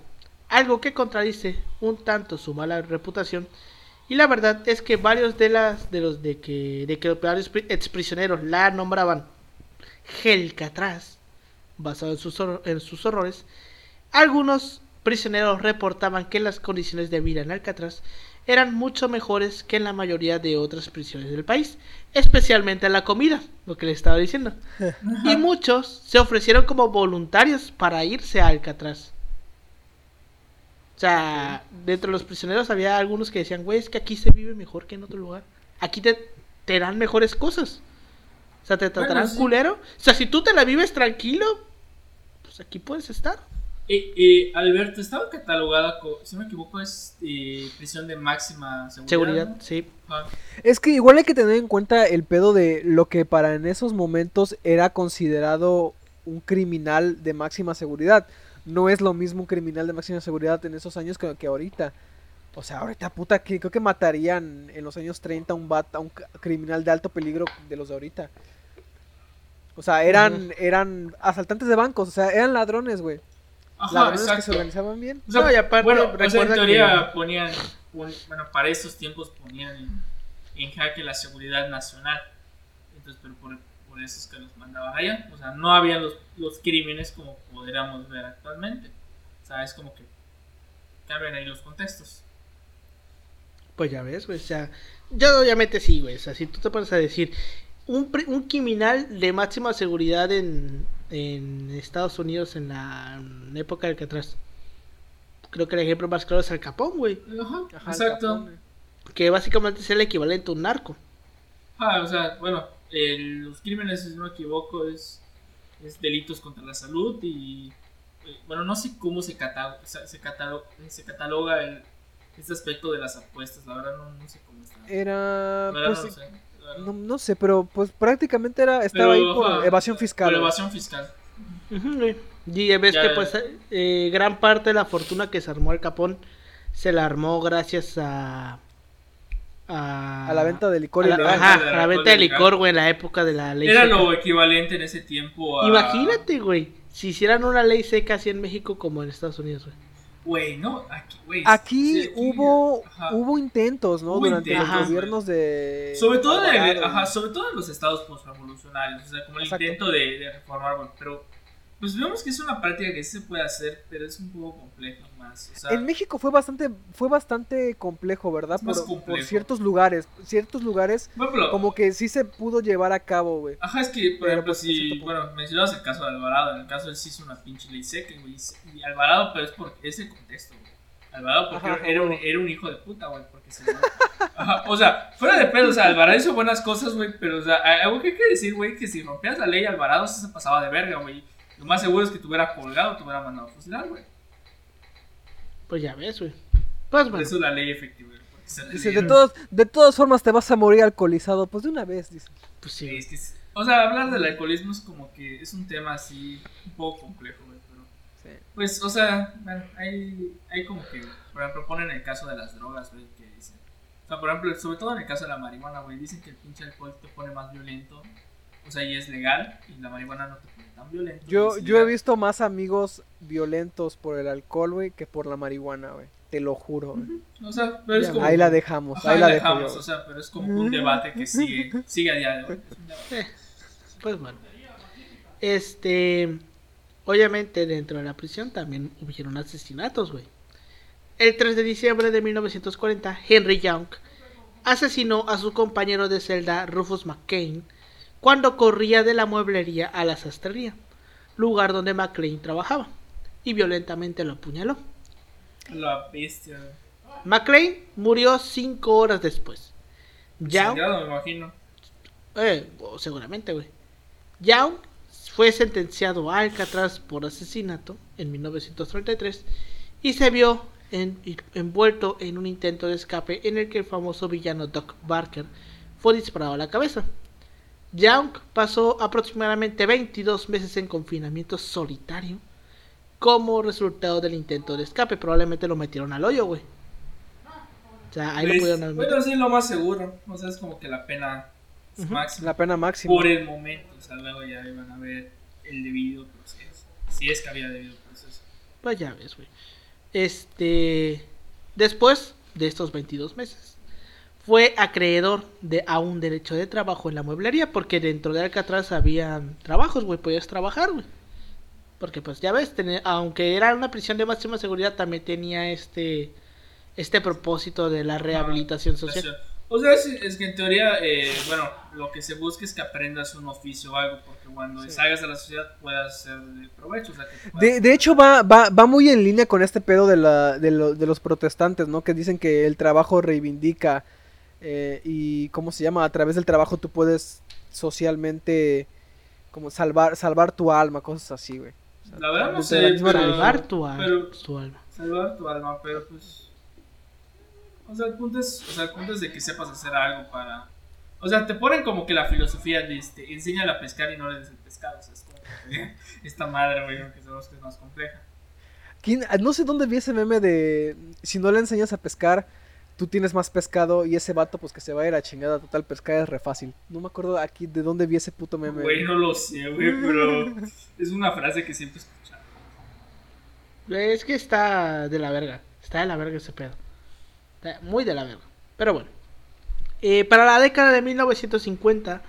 A: algo que contradice un tanto su mala reputación, y la verdad es que varios de, las, de los de que, de que los exprisioneros la nombraban Gelcatraz, basado en sus, en sus horrores, algunos prisioneros reportaban que las condiciones de vida en Alcatraz eran mucho mejores que en la mayoría de otras prisiones del país, especialmente la comida, lo que les estaba diciendo. Y muchos se ofrecieron como voluntarios para irse a Alcatraz. O sea, dentro de los prisioneros había algunos que decían, güey, es que aquí se vive mejor que en otro lugar. Aquí te, te dan mejores cosas. O sea, te tratarán culero. O sea, si tú te la vives tranquilo, pues aquí puedes estar.
C: Eh, Alberto, estaba catalogada, si no me equivoco, es eh, prisión de máxima seguridad. Seguridad,
A: sí.
B: Es que igual hay que tener en cuenta el pedo de lo que para en esos momentos era considerado un criminal de máxima seguridad. No es lo mismo un criminal de máxima seguridad en esos años que, que ahorita. O sea, ahorita puta, que creo que matarían en los años 30 a un, bat, a un criminal de alto peligro de los de ahorita. O sea, eran, eran asaltantes de bancos, o sea, eran ladrones, güey. Ladrones que se organizaban bien.
C: O sea, y aparte, bueno, o sea, en teoría ponían, bueno, para esos tiempos ponían en, jaque la seguridad nacional. Entonces, pero por, por, eso es que los mandaban allá. O sea, no había los, los crímenes como podríamos ver actualmente. O sea, es como que cambian ahí los contextos.
A: Pues ya ves, güey, o sea, yo obviamente sí, güey, o sea, si tú te pones a decir, un, un criminal de máxima seguridad en, en Estados Unidos en la época del que atrás. Creo que el ejemplo más claro es el Capón, güey.
C: Ajá, exacto.
A: Que básicamente es el equivalente a un narco.
C: Ah, o sea, bueno, los crímenes, si no me equivoco, es, es delitos contra la salud y, eh, bueno, no sé cómo se, cataloga, se, cataloga, se cataloga el, este aspecto de las apuestas. La verdad no, no sé cómo está.
B: Era. Pues, no, sé, no, sé, pero pues prácticamente era estaba ahí por evasión fiscal.
C: Por evasión fiscal.
A: y ves que pues eh, gran parte de la fortuna que se armó el Capón se la armó gracias a
B: a, la venta de licor.
A: A la, ajá, a la venta de licor, güey, en la época de la ley
C: Era lo equivalente en ese tiempo
A: a... Imagínate, güey, si hicieran una ley seca así en México como en Estados Unidos, güey.
C: Güey, no, aquí, güey.
B: Aquí, hubo, hubo intentos, ¿no? Durante los gobiernos de...
C: Sobre todo, de, ajá, sobre todo en los estados postrevolucionarios, o sea, como el intento de, de reformar, pero pues vemos que es una práctica que sí se puede hacer, pero es un poco complejo más.
B: en México fue bastante, fue bastante complejo, ¿verdad? Por, por, ciertos lugares, ciertos lugares como que sí se pudo llevar a cabo, güey.
C: Ajá, es que, por ejemplo, pues, si, bueno, mencionabas el caso de Alvarado, en el caso él sí hizo una pinche ley seca, güey, y Alvarado, pero es por ese contexto, güey. Alvarado porque era, un, era un hijo de puta, güey, porque se... Ajá, o sea, fuera de pedo, o sea, Alvarado hizo buenas cosas, güey, pero, o sea, algo que hay que decir, güey, que si rompías la ley, Alvarado se pasaba de verga, güey. Lo más seguro es que te hubiera colgado, te hubiera mandado a fusilar, güey.
A: Pues ya ves, güey. Pues
C: bueno. Eso es la ley efectiva.
B: Dice, de, todos, de todas formas te vas a morir alcoholizado. Pues de una vez, dice.
C: Pues sí. es que, o sea, hablar del alcoholismo es como que es un tema así un poco complejo, güey. Pero, sí. Pues, o sea, bueno, hay, hay como que, por ejemplo, ponen el caso de las drogas, güey, que dicen. O sea, por ejemplo, sobre todo en el caso de la marihuana, güey, dicen que el pinche alcohol te pone más violento. O sea, y es legal, y la marihuana no te
B: yo, yo he visto más amigos violentos por el alcohol, güey, que por la marihuana, güey. Te lo juro,
C: O sea, pero es como...
B: Ahí la dejamos, ahí la dejamos.
C: O sea, pero es como un debate que sigue, sigue a día de hoy. Eh,
A: pues bueno. Este... Obviamente dentro de la prisión también hubieron asesinatos, güey. El 3 de diciembre de 1940, Henry Young asesinó a su compañero de celda Rufus McCain cuando corría de la mueblería a la sastrería, lugar donde McLean trabajaba, y violentamente lo apuñaló.
C: La bestia.
A: McLean murió cinco horas después.
C: Young, me imagino.
A: Eh, seguramente, güey. Young fue sentenciado a Alcatraz por asesinato en 1933 y se vio envuelto en un intento de escape en el que el famoso villano Doc Barker fue disparado a la cabeza. Young pasó aproximadamente 22 meses en confinamiento solitario como resultado del intento de escape. Probablemente lo metieron al hoyo, güey.
C: O sea, ahí lo pues, pudieron Bueno, sí, lo más seguro. O sea, es como que la pena máxima.
B: La pena máxima.
C: Por el momento. O sea, luego ya iban a ver el debido proceso. Si es que había debido proceso.
A: Pues ya ves, güey. Este. Después de estos 22 meses fue acreedor de a un derecho de trabajo en la mueblería, porque dentro de Alcatraz habían trabajos, güey, podías trabajar, güey. Porque pues ya ves, aunque era una prisión de máxima seguridad, también tenía este este propósito de la rehabilitación social.
C: O sea, es, que en teoría, eh, bueno, lo que se busca es que aprendas un oficio o algo, porque cuando salgas a la sociedad puedas ser de provecho.
B: de, de, hecho, va, va, va muy en línea con este pedo de, la, de, de los protestantes, ¿no? Que dicen que el trabajo reivindica eh, y cómo se llama, a través del trabajo tú puedes socialmente como salvar salvar tu alma, cosas así, güey.
C: la verdad no sé,
A: salvar tu, alma.
C: Salvar tu alma, pero pues o sea, el punto es, o sea, el punto es de que sepas hacer algo para o sea, te ponen como que la filosofía de este, enseña a pescar y no le des el pescado, o sea, es como esta madre, güey, que sabemos que es más compleja.
B: No sé dónde vi ese meme de si no le enseñas a pescar, tú tienes más pescado y ese vato pues que se va a ir a chingada total pescar es re fácil. No me acuerdo aquí de dónde vi ese puto meme.
C: Güey, no lo sé, güey, pero es una frase que siempre escuchado.
A: Es que está de la verga, está de la verga ese pedo. Está muy de la verga. Pero bueno. Eh, para la década de 1950,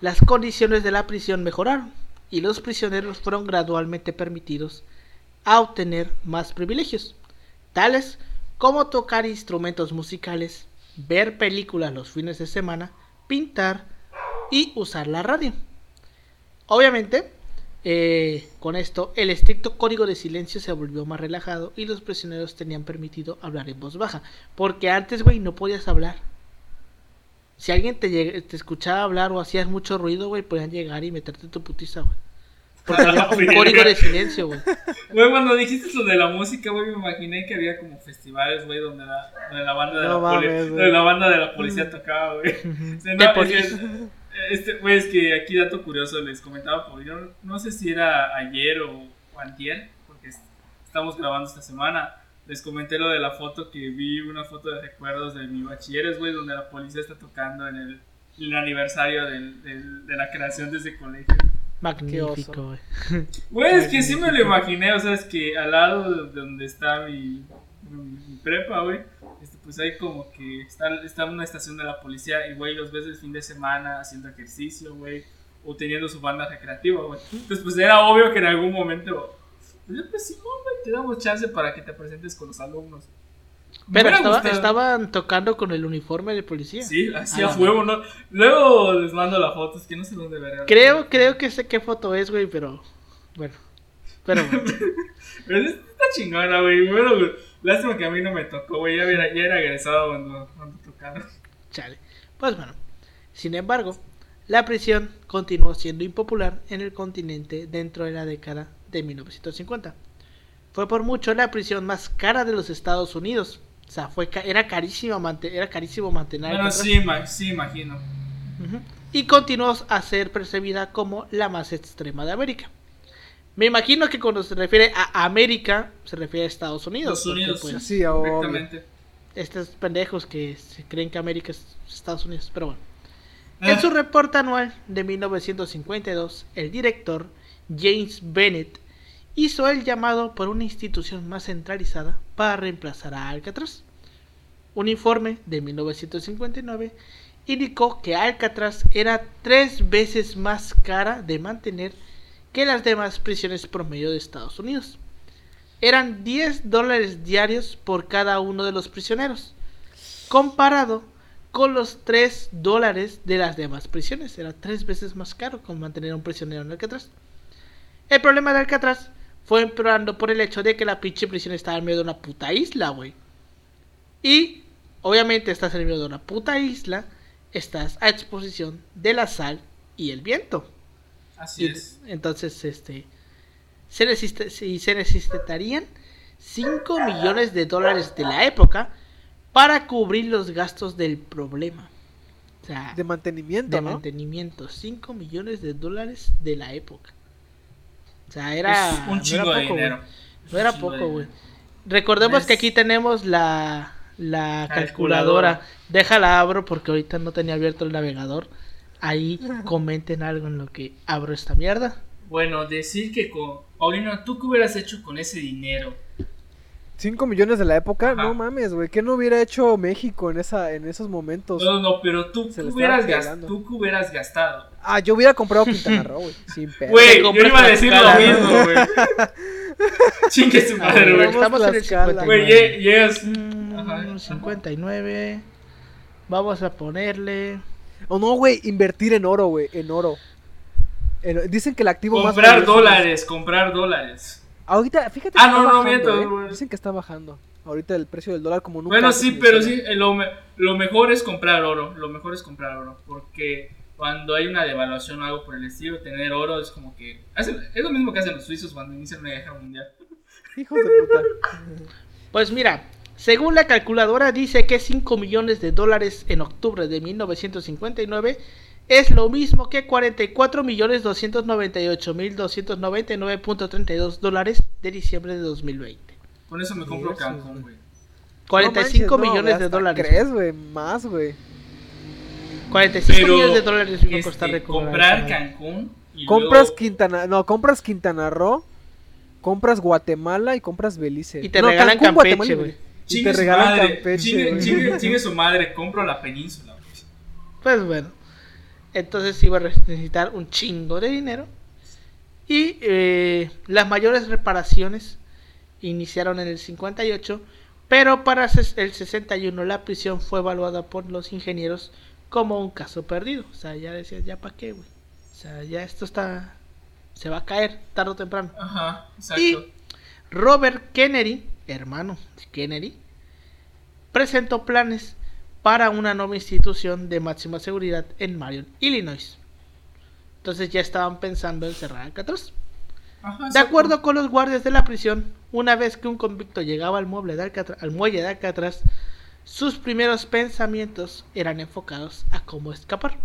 A: las condiciones de la prisión mejoraron y los prisioneros fueron gradualmente permitidos a obtener más privilegios, tales como tocar instrumentos musicales, ver películas los fines de semana, pintar y usar la radio. Obviamente, eh, con esto, el estricto código de silencio se volvió más relajado y los prisioneros tenían permitido hablar en voz baja. Porque antes, güey, no podías hablar. Si alguien te, te escuchaba hablar o hacías mucho ruido, güey, podían llegar y meterte tu putiza, güey. Porque había un código de silencio, güey.
C: Güey, cuando dijiste lo de la música, güey, me imaginé que había como festivales, güey, donde la, donde la banda de, la, donde la banda de la policía tocaba, güey. este, güey, es que aquí dato curioso les comentaba, porque yo no sé si era ayer o, o antier, porque estamos grabando esta semana les comenté lo de la foto que vi, una foto de recuerdos de mi bachilleres, güey, donde la policía está tocando en el, el aniversario del, del, de la creación de ese colegio.
A: Magnífico, güey.
C: Güey, es que sí me lo imaginé, o sea, es que al lado de donde está mi, mi, prepa, güey, este, pues hay como que está, está una estación de la policía y, güey, los ves el fin de semana haciendo ejercicio, güey, o teniendo su banda recreativa, güey. Entonces, pues era obvio que en algún momento pues, pues sí, güey, te damos chance para que te presentes con los alumnos.
A: Pero estaban tocando con el uniforme de policía.
C: Sí, así a fuego, ¿no? Luego les mando la foto, es que no sé dónde veré.
A: Creo, creo que sé qué foto es, güey, pero. Bueno. Pero.
C: pero está chingona, güey. Bueno, lástima que a mí no me tocó, güey. Ya, era, ya era egresado cuando, cuando tocaron.
A: Chale. Pues bueno. Sin embargo, la prisión continuó siendo impopular en el continente dentro de la década de 1950. Fue por mucho la prisión más cara de los Estados Unidos. O sea, fue era carísimo, era carísimo mantener.
C: Bueno, sí, sí, imagino.
A: Y continuó a ser percibida como la más extrema de América. Me imagino que cuando se refiere a América, se refiere a Estados Unidos.
C: Estados Unidos, pues,
B: sí, obviamente.
A: Estos pendejos que se creen que América es Estados Unidos, pero bueno. En ah. su reporte anual de 1952, el director James Bennett hizo el llamado por una institución más centralizada para reemplazar a Alcatraz. Un informe de 1959 indicó que Alcatraz era tres veces más cara de mantener que las demás prisiones promedio de Estados Unidos. Eran 10 dólares diarios por cada uno de los prisioneros, comparado con los 3 dólares de las demás prisiones. Era tres veces más caro con mantener un prisionero en Alcatraz. El problema de Alcatraz fue empeorando por el hecho de que la pinche prisión estaba en medio de una puta isla, güey. Y obviamente estás en medio de una puta isla, estás a exposición de la sal y el viento.
C: Así es.
A: Entonces, este, se, se necesitarían 5 millones de dólares de la época para cubrir los gastos del problema.
B: O sea, de mantenimiento.
A: De mantenimiento. 5 millones de dólares de la época. O sea, era.
C: un chingo de dinero.
A: No era poco, güey. Recordemos que aquí tenemos la, la calculadora. Déjala abro porque ahorita no tenía abierto el navegador. Ahí comenten algo en lo que abro esta mierda.
C: Bueno, decir que con. Paulino, ¿tú qué hubieras hecho con ese dinero?
B: 5 millones de la época, no mames, güey. ¿Qué no hubiera hecho México en esa en esos momentos?
C: No, no, pero tú, ¿qué hubieras, gastado, tú qué hubieras gastado.
B: Ah, yo hubiera comprado Quintana Roo, güey. Sin
C: pedo. Güey, yo iba a decir lo mismo, güey. Chingue su madre, güey.
A: Estamos en el 59.
C: Güey, llegas.
A: Mm, 59. Vamos a ponerle.
B: O no, güey, invertir en oro, güey. En oro. Dicen que el activo
C: comprar más. Comprar dólares, comprar dólares.
B: Ahorita, fíjate.
C: Ah, no, no, miento.
B: ¿eh? Dicen que está bajando. Ahorita el precio del dólar como
C: nunca. Bueno, sí, pero sí, lo, lo mejor es comprar oro. Lo mejor es comprar oro. Porque cuando hay una devaluación o algo por el estilo, tener oro es como que. es lo mismo que hacen los suizos cuando inician una guerra mundial.
B: Hijos de puta.
A: Pues mira, según la calculadora dice que 5 millones de dólares en octubre de 1959 es lo mismo que 44 millones 298 mil 299.32 dólares de diciembre de 2020.
C: Con eso me compro Cancún, güey.
A: 45 millones de dólares.
B: ¿Crees, güey? Más, güey.
A: 45 millones de dólares me este, costar
C: comprar Cancún.
B: Y compras Quintana, no, compras Quintana Roo, compras Guatemala y compras Belice.
A: Y te regalan Campeche, güey.
C: Y te regalan Campeche. Chingue, chingue, su madre, compro la península.
A: Pues bueno. Entonces iba a necesitar un chingo de dinero. Y eh, las mayores reparaciones iniciaron en el 58, pero para el 61 la prisión fue evaluada por los ingenieros como un caso perdido. O sea, ya decías, ya para qué, güey. O sea, ya esto está, se va a caer tarde o temprano.
C: Ajá, exacto.
A: Y Robert Kennedy, hermano de Kennedy, presentó planes para una nueva institución de máxima seguridad en Marion, Illinois. Entonces ya estaban pensando en cerrar Alcatraz. de acuerdo con los guardias de la prisión, una vez que un convicto llegaba al, mueble de al muelle de Alcatraz, sus primeros pensamientos eran enfocados a cómo escapar.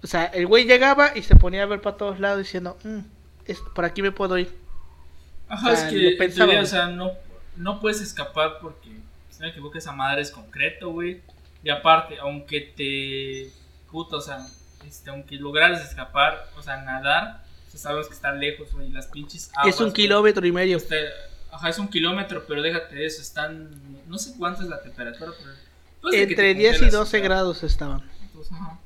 A: O sea, el güey llegaba y se ponía a ver para todos lados diciendo, mm, por aquí me puedo ir.
C: Ajá, es que pensaba, o sea, no, no puedes escapar porque, si no me equivoco, esa madre es concreto, güey. Y aparte, aunque te... Puto, o sea, este, aunque lograras escapar, o sea, nadar, o sabes que está lejos, güey, las pinches
A: Es un kilómetro y medio.
C: Este, ajá, es un kilómetro, pero déjate eso, están... No sé cuánto es la temperatura, pero...
A: Pues Entre 10 y 12 grados estaban.
C: ajá.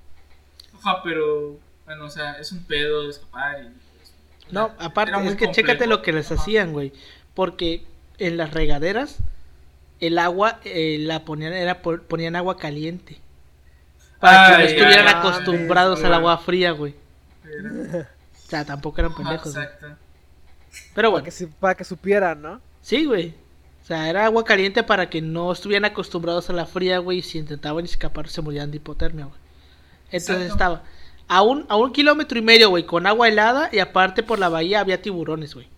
C: Ajá, pero... Bueno, o sea, es un pedo de escapar y
A: no, aparte, es que chécate lo que les hacían, güey. Porque en las regaderas, el agua eh, la ponían, era ponían agua caliente. Para que no estuvieran acostumbrados al agua fría, güey. O sea, tampoco eran pendejos. exacto. Pero bueno.
B: Para que, para que supieran, ¿no?
A: Sí, güey. O sea, era agua caliente para que no estuvieran acostumbrados a la fría, güey. Y si intentaban escapar, se morían de hipotermia, güey. Entonces estaba a un, a un kilómetro y medio, güey, con agua helada y aparte por la bahía había tiburones, güey.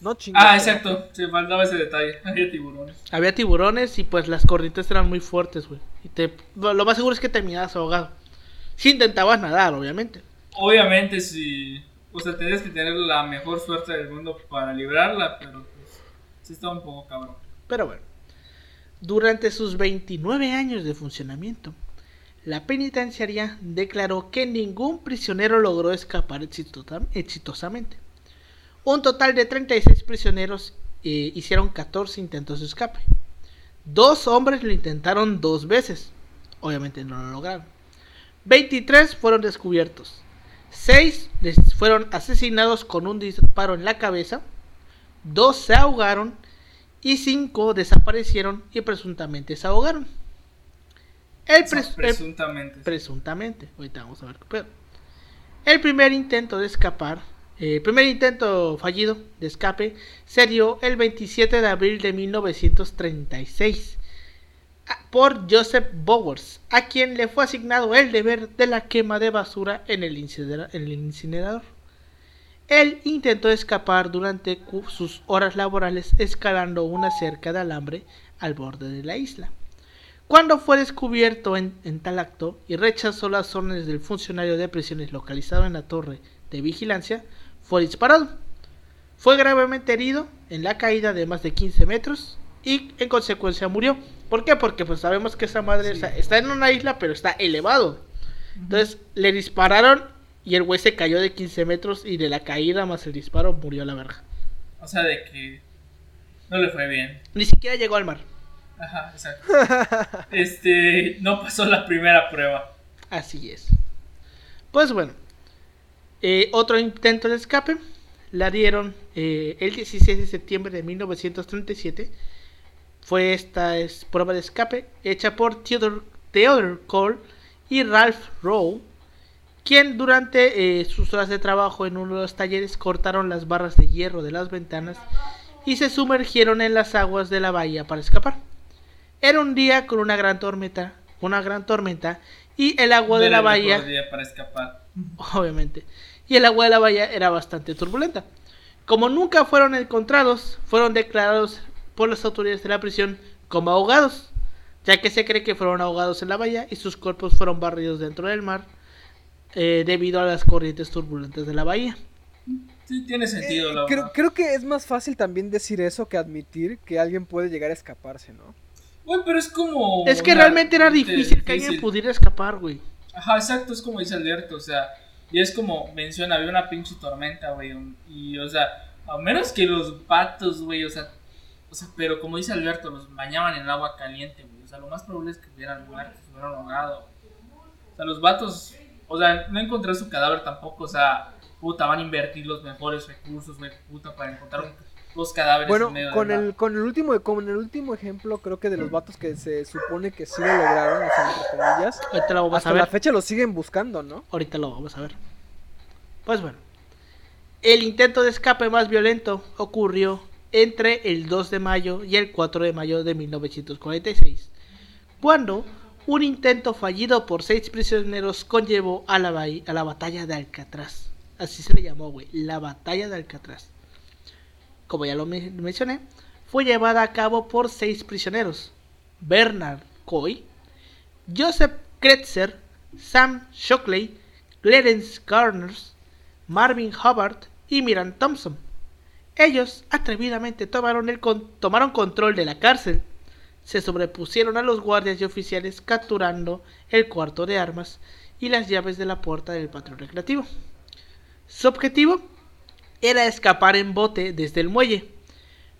C: No Ah, exacto, se faltaba ese detalle. Había tiburones.
A: Había tiburones y pues las corrientes eran muy fuertes, güey. Y te, lo más seguro es que terminabas ahogado. Si intentabas nadar, obviamente.
C: Obviamente, sí. O sea, tienes que tener la mejor suerte del mundo para librarla, pero pues sí estaba un poco cabrón.
A: Pero bueno. Durante sus 29 años de funcionamiento, la penitenciaria declaró que ningún prisionero logró escapar exitosamente. Un total de 36 prisioneros eh, hicieron 14 intentos de escape. Dos hombres lo intentaron dos veces. Obviamente no lo lograron. 23 fueron descubiertos. 6 fueron asesinados con un disparo en la cabeza. 2 se ahogaron. Y 5 desaparecieron y presuntamente se ahogaron.
C: El presuntamente.
A: presuntamente. Ahorita vamos a ver qué El primer intento de escapar, eh, primer intento fallido de escape, se dio el 27 de abril de 1936 por Joseph Bowers, a quien le fue asignado el deber de la quema de basura en el, incinerador. Él intentó escapar durante sus horas laborales escalando una cerca de alambre al borde de la isla. Cuando fue descubierto en, tal acto y rechazó las órdenes del funcionario de prisiones localizado en la torre de vigilancia, fue disparado. Fue gravemente herido en la caída de más de 15 metros y en consecuencia murió. ¿Por qué? Porque pues sabemos que esa madre está en una isla pero está elevado. Entonces le dispararon y el güey se cayó de 15 metros y de la caída más el disparo murió a la verga.
C: O sea, de que no le fue bien.
A: Ni siquiera llegó al mar.
C: Ajá, exacto. este, no pasó la primera prueba.
A: Así es. Pues bueno, eh, otro intento de escape la dieron eh, el 16 de septiembre de 1937. Fue esta es, prueba de escape hecha por Theodore, Theodore Cole y Ralph Rowe, quien durante eh, sus horas de trabajo en uno de los talleres cortaron las barras de hierro de las ventanas y se sumergieron en las aguas de la bahía para escapar. Era un día con una gran tormenta, una gran tormenta y el agua de, la bahía
C: para escapar.
A: Obviamente. Y el agua de la bahía era bastante turbulenta. Como nunca fueron encontrados, fueron declarados por las autoridades de la prisión como ahogados, ya que se cree que fueron ahogados en la bahía y sus cuerpos fueron barridos dentro del mar eh, debido a las corrientes turbulentas de la bahía.
C: Sí, tiene sentido.
B: Eh, creo que es más fácil también decir eso que admitir que alguien puede llegar a escaparse, ¿no?
C: Güey, pero es como.
A: Es que realmente era difícil, que alguien pudiera escapar, güey.
C: Ajá, exacto, es como dice Alberto, o sea. Y es como menciona, había una pinche tormenta, güey. Y, o sea, a menos que los patos, güey, o sea. O sea, pero como dice Alberto, los bañaban en agua caliente, güey. O sea, lo más probable es que hubieran muerto, hubieran ahogado. O sea, los vatos. O sea, no encontré su cadáver tampoco, o sea. Puta, van a invertir los mejores recursos, güey, puta, para encontrar un los cadáveres
B: bueno con el con el último con el último ejemplo creo que de los vatos que se supone que sí lo lograron o sea, entre comillas
A: ahorita lo vamos
B: hasta
A: a ver.
B: la fecha lo siguen buscando no
A: ahorita lo vamos a ver. Pues bueno el intento de escape más violento ocurrió entre el 2 de mayo y el 4 de mayo de 1946 cuando un intento fallido por seis prisioneros conllevó a la, a la batalla de Alcatraz. Así se le llamó güey la batalla de Alcatraz como ya lo mencioné, fue llevada a cabo por seis prisioneros. Bernard Coy, Joseph Kretzer, Sam Shockley, Clarence Garners, Marvin Hubbard y Miran Thompson. Ellos atrevidamente tomaron, el tomaron control de la cárcel, se sobrepusieron a los guardias y oficiales capturando el cuarto de armas y las llaves de la puerta del patrón recreativo. Su objetivo era escapar en bote desde el muelle,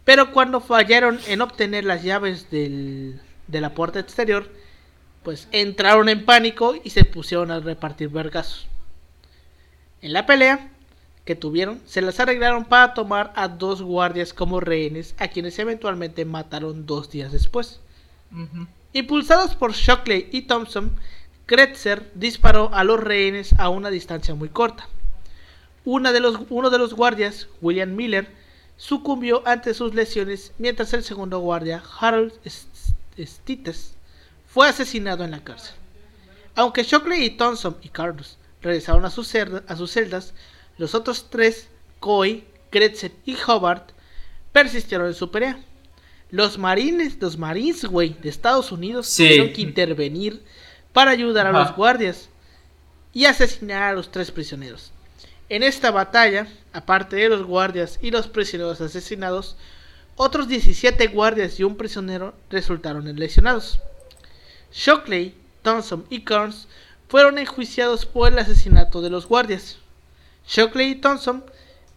A: pero cuando fallaron en obtener las llaves de la puerta exterior, pues entraron en pánico y se pusieron a repartir vergazos. En la pelea que tuvieron, se las arreglaron para tomar a dos guardias como rehenes, a quienes eventualmente mataron dos días después. Impulsados por Shockley y Thompson, Kretzer disparó a los rehenes a una distancia muy corta. De los, uno de los guardias, William Miller, sucumbió ante sus lesiones, mientras el segundo guardia, Harold Stites, fue asesinado en la cárcel. Aunque Shockley y Thompson y Carlos regresaron a sus, a sus celdas, los otros tres, Coy, Kretzer y Hobart, persistieron en su pelea. Los marines, los marines, güey, de Estados Unidos tuvieron que intervenir para ayudar a los guardias y asesinar a los tres prisioneros. En esta batalla, aparte de los guardias y los prisioneros asesinados, otros 17 guardias y un prisionero resultaron lesionados. Shockley, Thompson y Carnes fueron enjuiciados por el asesinato de los guardias. Shockley y Thompson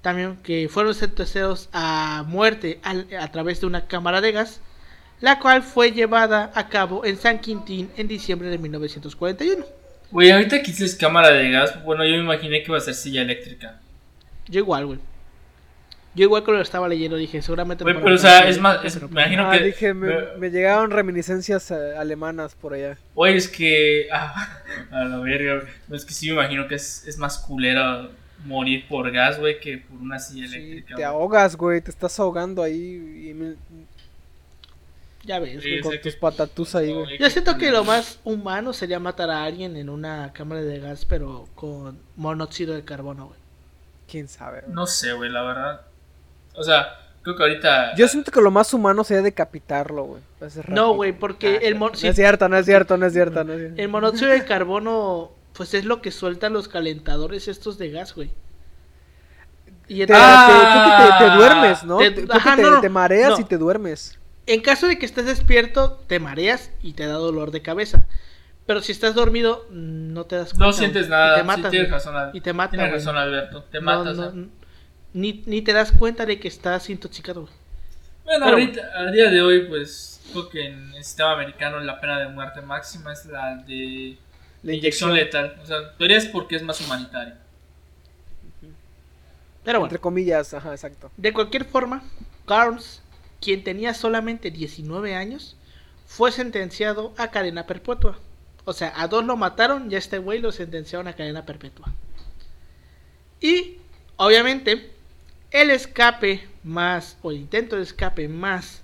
A: también que fueron sentenciados a muerte a, través de una cámara de gas, la cual fue llevada a cabo en San Quintín en diciembre de 1941.
C: Güey, ahorita que dices cámara de gas, bueno, yo me imaginé que iba a ser silla eléctrica.
A: Yo igual, güey. Yo igual cuando lo estaba leyendo dije, seguramente...
C: Güey, pero o sea, es más, me imagino
B: ah,
C: que...
B: dije, me, llegaron reminiscencias eh, alemanas por allá.
C: Güey, es que... Ah, a la verga, es que sí me imagino que es, es más culera morir por gas, güey, que por una silla eléctrica.
B: Te ahogas, güey, te estás ahogando ahí y
A: Ya ves,
B: con tus patatus ahí, güey.
A: Yo siento que lo más humano sería matar a alguien en una cámara de gas, pero con monóxido de carbono, güey.
B: ¿Quién sabe?
C: No sé, güey, la verdad. O sea, creo que ahorita...
B: Yo siento que lo más humano sería decapitarlo, güey.
A: No, güey, porque ah, el...
B: No es cierto, no es cierto, no es cierto, no es cierto.
A: El monóxido de carbono pues es lo que sueltan los calentadores estos de gas, güey.
B: Y te, ah, te, duermes, ¿no? Te, te, mareas y te duermes.
A: En caso de que estés despierto, te mareas y te da dolor de cabeza. Pero si estás dormido, no te das
C: cuenta. No sientes nada. Y te matas. tienes razón,
A: y te mata,
C: tienes razón, Alberto. Te matas.
A: ¿eh? ni, ni, te das cuenta de que estás intoxicado.
C: Bueno, ahorita, a día de hoy, pues, creo que en el sistema americano la pena de muerte máxima es la de la inyección letal. O sea, teoría es porque es más humanitario.
B: Pero bueno. Entre comillas, ajá, exacto.
A: De cualquier forma, Carnes, quien tenía solamente 19 años, fue sentenciado a cadena perpetua. O sea, a dos lo mataron y a este güey lo sentenciaron a cadena perpetua. Y, obviamente, el escape más, o el intento de escape más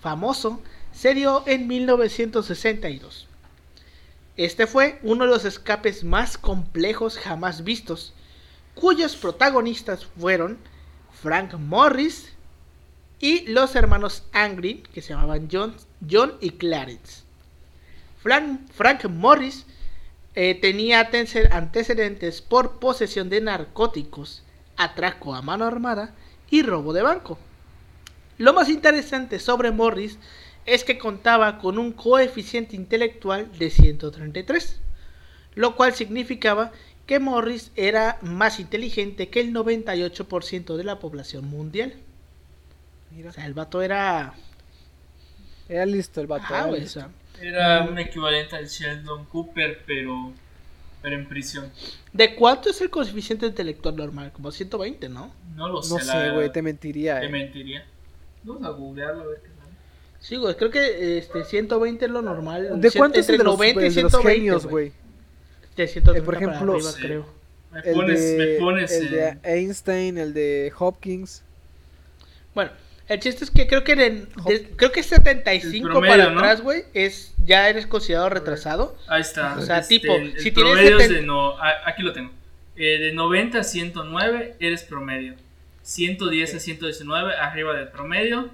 A: famoso, se dio en 1962. Este fue uno de los escapes más complejos jamás vistos, cuyos protagonistas fueron Frank Morris y los hermanos Angry, que se llamaban John, John y Clarence. Frank, Morris eh, tenía antecedentes por posesión de narcóticos, atraco a mano armada y robo de banco. Lo más interesante sobre Morris es que contaba con un coeficiente intelectual de 133, lo cual significaba que Morris era más inteligente que el 98% de la población mundial. O sea, el vato era...
B: Era listo el vato.
C: era, un equivalente al Sheldon Cooper, pero, pero en prisión.
A: ¿De cuánto es el coeficiente intelectual normal? Como 120, ¿no?
C: No lo sé.
B: No sé, güey, te mentiría.
C: Te eh. mentiría. Vamos a googlearlo a ver qué
A: Sí, güey, creo que este 120 es lo normal.
B: ¿De cuánto es el de los, 90 y 120, genios, güey?
A: De 130 eh, por ejemplo, arriba, creo.
C: Me pones, el de, me pones
B: el de Einstein, el de Hopkins.
A: Bueno, el chiste es que creo que de, creo que 75 promedio, para atrás, güey, es ya eres considerado retrasado.
C: Ahí está.
A: O sea,
C: este,
A: tipo,
C: el,
A: si
C: el
A: tienes
C: de no, aquí lo tengo. Eh, de 90 a 109 eres promedio. 110 a 119 arriba del promedio,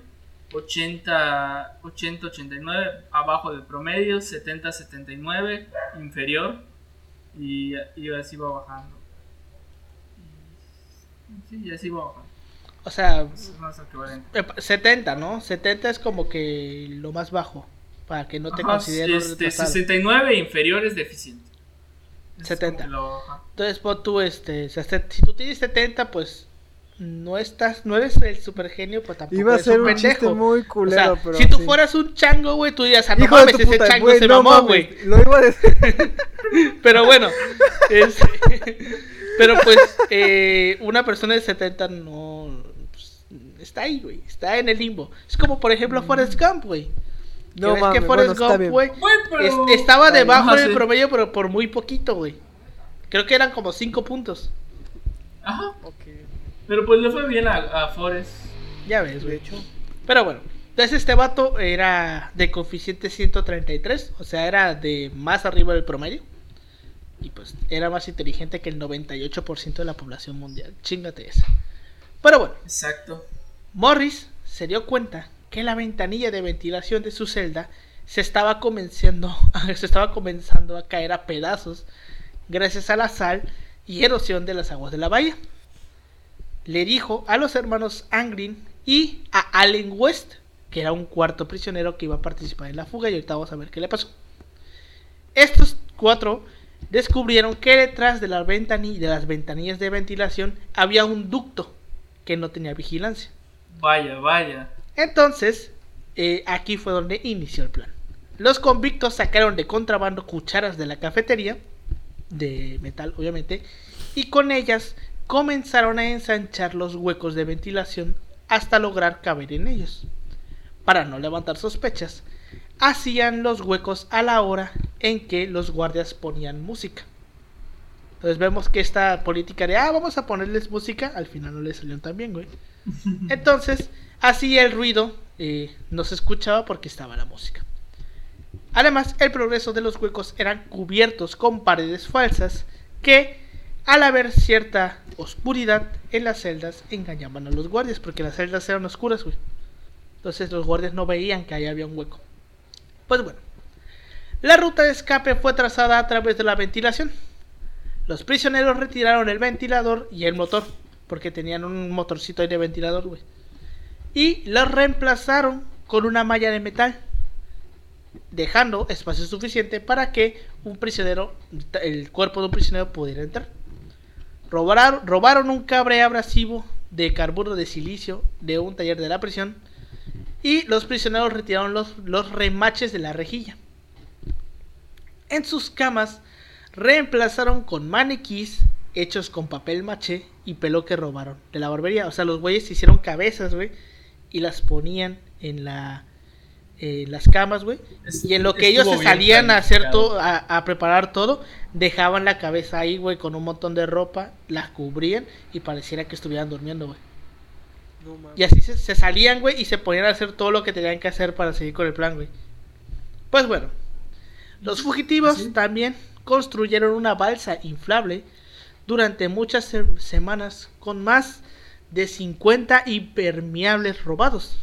C: 80, 80, 89 abajo del promedio, 70, 79 inferior y, y así va bajando. Sí, y así va bajando.
A: O sea, 70, eh, ¿no? 70 es como que lo más bajo, para que no te consideren
C: este, 69 inferior es deficiente.
A: 70. Entonces, pues, tú, este, si tú tienes 70, pues no estás, no eres el super genio, pues tampoco
B: Iba a ser un, chiste muy culero, pero
A: si tú fueras un chango, güey, tú dirías, ah, no mames, ese chango se mamó, güey.
B: Lo iba a decir.
A: pero bueno, es, pero pues eh, una persona de 70 no está ahí, güey, está en el limbo. Es como por ejemplo mm. Forrest Gump, güey. No mames, que Forrest Gump, güey, estaba debajo del promedio, pero por muy poquito, güey. Creo que eran como 5 puntos.
C: Ajá. Okay. Pero pues le fue bien a, a Forrest.
A: Ya ves, de hecho. Pero bueno, entonces este vato era de coeficiente 133, o sea, era de más arriba del promedio. Y pues era más inteligente que el 98% de la población mundial. Chingate esa. Pero bueno.
C: Exacto.
A: Morris se dio cuenta que la ventanilla de ventilación de su celda se estaba comenzando, se estaba comenzando a caer a pedazos gracias a la sal y erosión de las aguas de la bahía le dijo a los hermanos Angrin y a Allen West, que era un cuarto prisionero que iba a participar en la fuga, y ahorita vamos a ver qué le pasó. Estos cuatro descubrieron que detrás de, las de las ventanillas de ventilación había un ducto que no tenía vigilancia.
C: Vaya, vaya.
A: Entonces, eh, aquí fue donde inició el plan. Los convictos sacaron de contrabando cucharas de la cafetería, de metal obviamente, y con ellas comenzaron a ensanchar los huecos de ventilación hasta lograr caber en ellos. Para no levantar sospechas, hacían los huecos a la hora en que los guardias ponían música. Entonces vemos que esta política de, ah, vamos a ponerles música, al final no les salió tan bien, güey. Entonces, así el ruido eh, no se escuchaba porque estaba la música. Además, el progreso de los huecos eran cubiertos con paredes falsas que al haber cierta oscuridad en las celdas, engañaban a los guardias, porque las celdas eran oscuras, güey. Entonces los guardias no veían que ahí había un hueco. Pues bueno, la ruta de escape fue trazada a través de la ventilación. Los prisioneros retiraron el ventilador y el motor, porque tenían un motorcito ahí de ventilador, güey. Y los reemplazaron con una malla de metal, dejando espacio suficiente para que un prisionero, el cuerpo de un prisionero pudiera entrar. Robaron, un cabre abrasivo de carburo de silicio de un taller de la prisión y los prisioneros retiraron los, los remaches de la rejilla. En sus camas reemplazaron con maniquís hechos con papel maché y pelo que robaron de la barbería. O sea, los güeyes hicieron cabezas, güey, y las ponían en la eh, las camas, güey. Y en lo que ellos se salían a hacer todo, a, preparar todo, dejaban la cabeza ahí, güey, con un montón de ropa, las cubrían y pareciera que estuvieran durmiendo, güey. y así se, salían, güey, y se ponían a hacer todo lo que tenían que hacer para seguir con el plan, güey. Pues bueno, los fugitivos también construyeron una balsa inflable durante muchas semanas con más de 50 impermeables robados,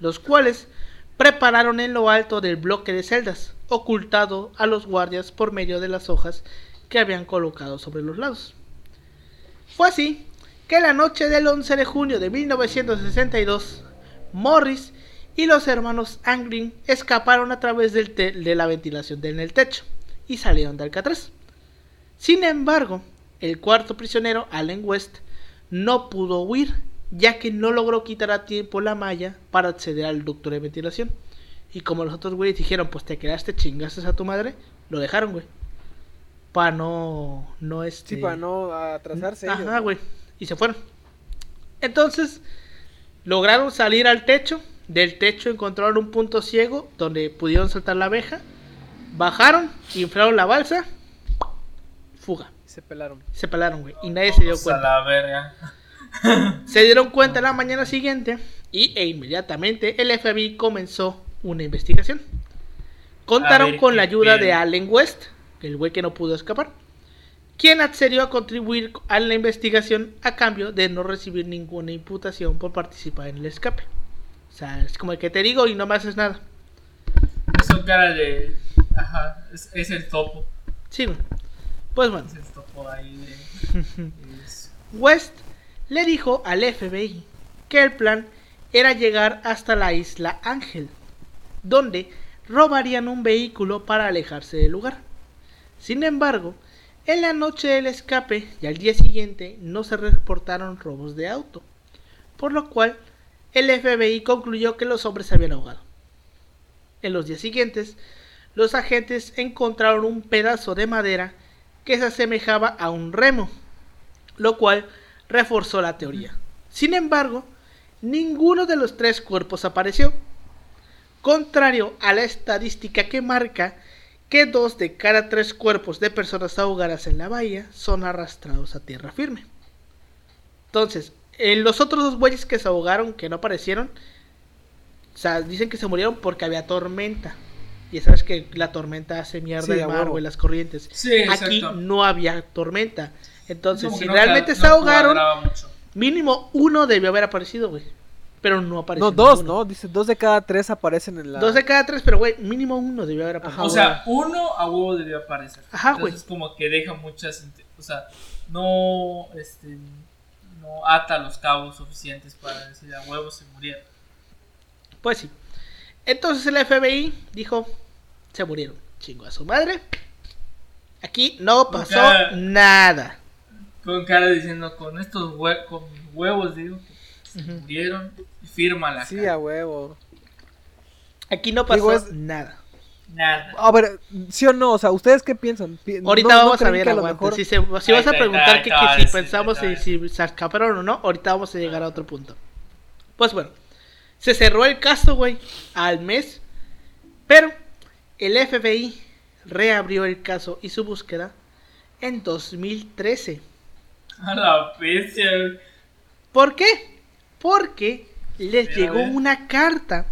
A: los cuales prepararon en lo alto del bloque de celdas, ocultado a los guardias por medio de las hojas que habían colocado sobre los lados. Fue así que la noche del 11 de junio de 1962, Morris y los hermanos Anglin escaparon a través de la ventilación en el techo y salieron de Alcatraz. Sin embargo, el cuarto prisionero, Allen West, no pudo huir ya que no logró quitar a tiempo la malla para acceder al ducto de ventilación. Y como los otros güeyes dijeron, pues te quedaste chingaste a tu madre, lo dejaron, güey. Para no, no este...
B: Sí, para no atrasarse.
A: Ajá, güey. Y se fueron. Entonces, lograron salir al techo. Del techo encontraron un punto ciego donde pudieron saltar la abeja. Bajaron, inflaron la balsa. Fuga.
B: Se pelaron.
A: Se pelaron, güey. Y nadie se dio cuenta.
C: A la verga.
A: Se dieron cuenta la mañana siguiente y e inmediatamente el FBI comenzó una investigación. Contaron con la ayuda de Allen West, el güey que no pudo escapar, quien accedió a contribuir a la investigación a cambio de no recibir ninguna imputación por participar en el escape. O sea, es como el que te digo y no me haces nada.
C: Eso cara de... Ajá, es, el topo.
A: Sí, Pues bueno. Es ahí de... West le dijo al FBI que el plan era llegar hasta la isla Ángel, donde robarían un vehículo para alejarse del lugar. Sin embargo, en la noche del escape y al día siguiente no se reportaron robos de auto, por lo cual el FBI concluyó que los hombres se habían ahogado. En los días siguientes, los agentes encontraron un pedazo de madera que se asemejaba a un remo, lo cual reforzó la teoría. Sin embargo, ninguno de los tres cuerpos apareció, contrario a la estadística que marca que dos de cada tres cuerpos de personas ahogadas en la bahía son arrastrados a tierra firme. Entonces, en los otros dos bueyes que se ahogaron, que no aparecieron, dicen que se murieron porque había tormenta. Y sabes que la tormenta hace mierda el mar o las corrientes. Aquí no había tormenta. Entonces, si realmente se ahogaron, mínimo uno debió haber aparecido, güey pero no aparece.
B: No, dos, ¿no? Dice, dos de cada tres aparecen en la.
A: Dos de cada tres, pero güey, mínimo uno debió haber aparecido.
C: o sea, uno a huevo debió aparecer. Ajá, güey. Es como que deja muchas. O sea, no. Este. No ata los cabos suficientes para decir a huevo se murieron.
A: Pues sí. Entonces el FBI dijo: se murieron. Chingo a su madre. Aquí no pasó nada.
C: Con cara diciendo: con estos con huevos, digo murieron y firma la
B: Sí, a huevo.
A: Aquí no pasó nada.
C: Nada.
B: A ver, ¿sí o no? O sea, ¿ustedes qué piensan?
A: Ahorita vamos a ver, a mejor... si, si vas a preguntar que, si pensamos si, si se escaparon o no, ahorita vamos a llegar a otro punto. Pues bueno, se cerró el caso, güey, al mes, pero el FBI reabrió el caso y su búsqueda en 2013.
C: A la bestia.
A: ¿Por qué? porque les llegó una carta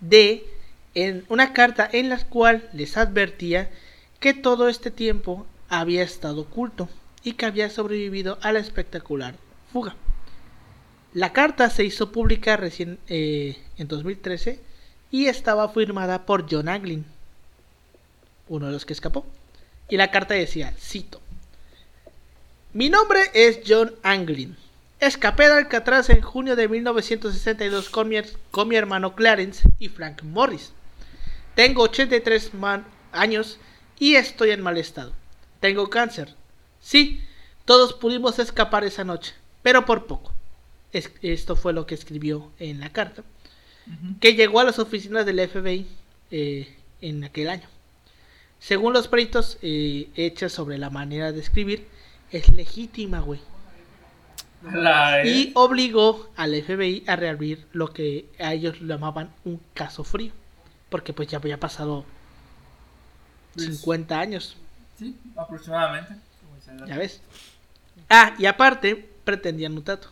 A: de en una carta en la cual les advertía que todo este tiempo había estado oculto y que había sobrevivido a la espectacular fuga. La carta se hizo pública recién eh, en 2013 y estaba firmada por John Anglin, uno de los que escapó. Y la carta decía, cito, Mi nombre es John Anglin Escapé de Alcatraz en junio de 1962 con mi, con mi hermano Clarence y Frank Morris. Tengo 83 años y estoy en mal estado. Tengo cáncer. Sí, todos pudimos escapar esa noche, pero por poco. Esto fue lo que escribió en la carta, que llegó a las oficinas del FBI eh, en aquel año. Según los peritos eh, hechas sobre la manera de escribir, es legítima, güey. Y obligó al FBI a reabrir lo que a ellos llamaban un caso frío. Porque pues ya había pasado 50 años.
C: Sí, aproximadamente.
A: Ya ves. Ah, y aparte, pretendían un trato.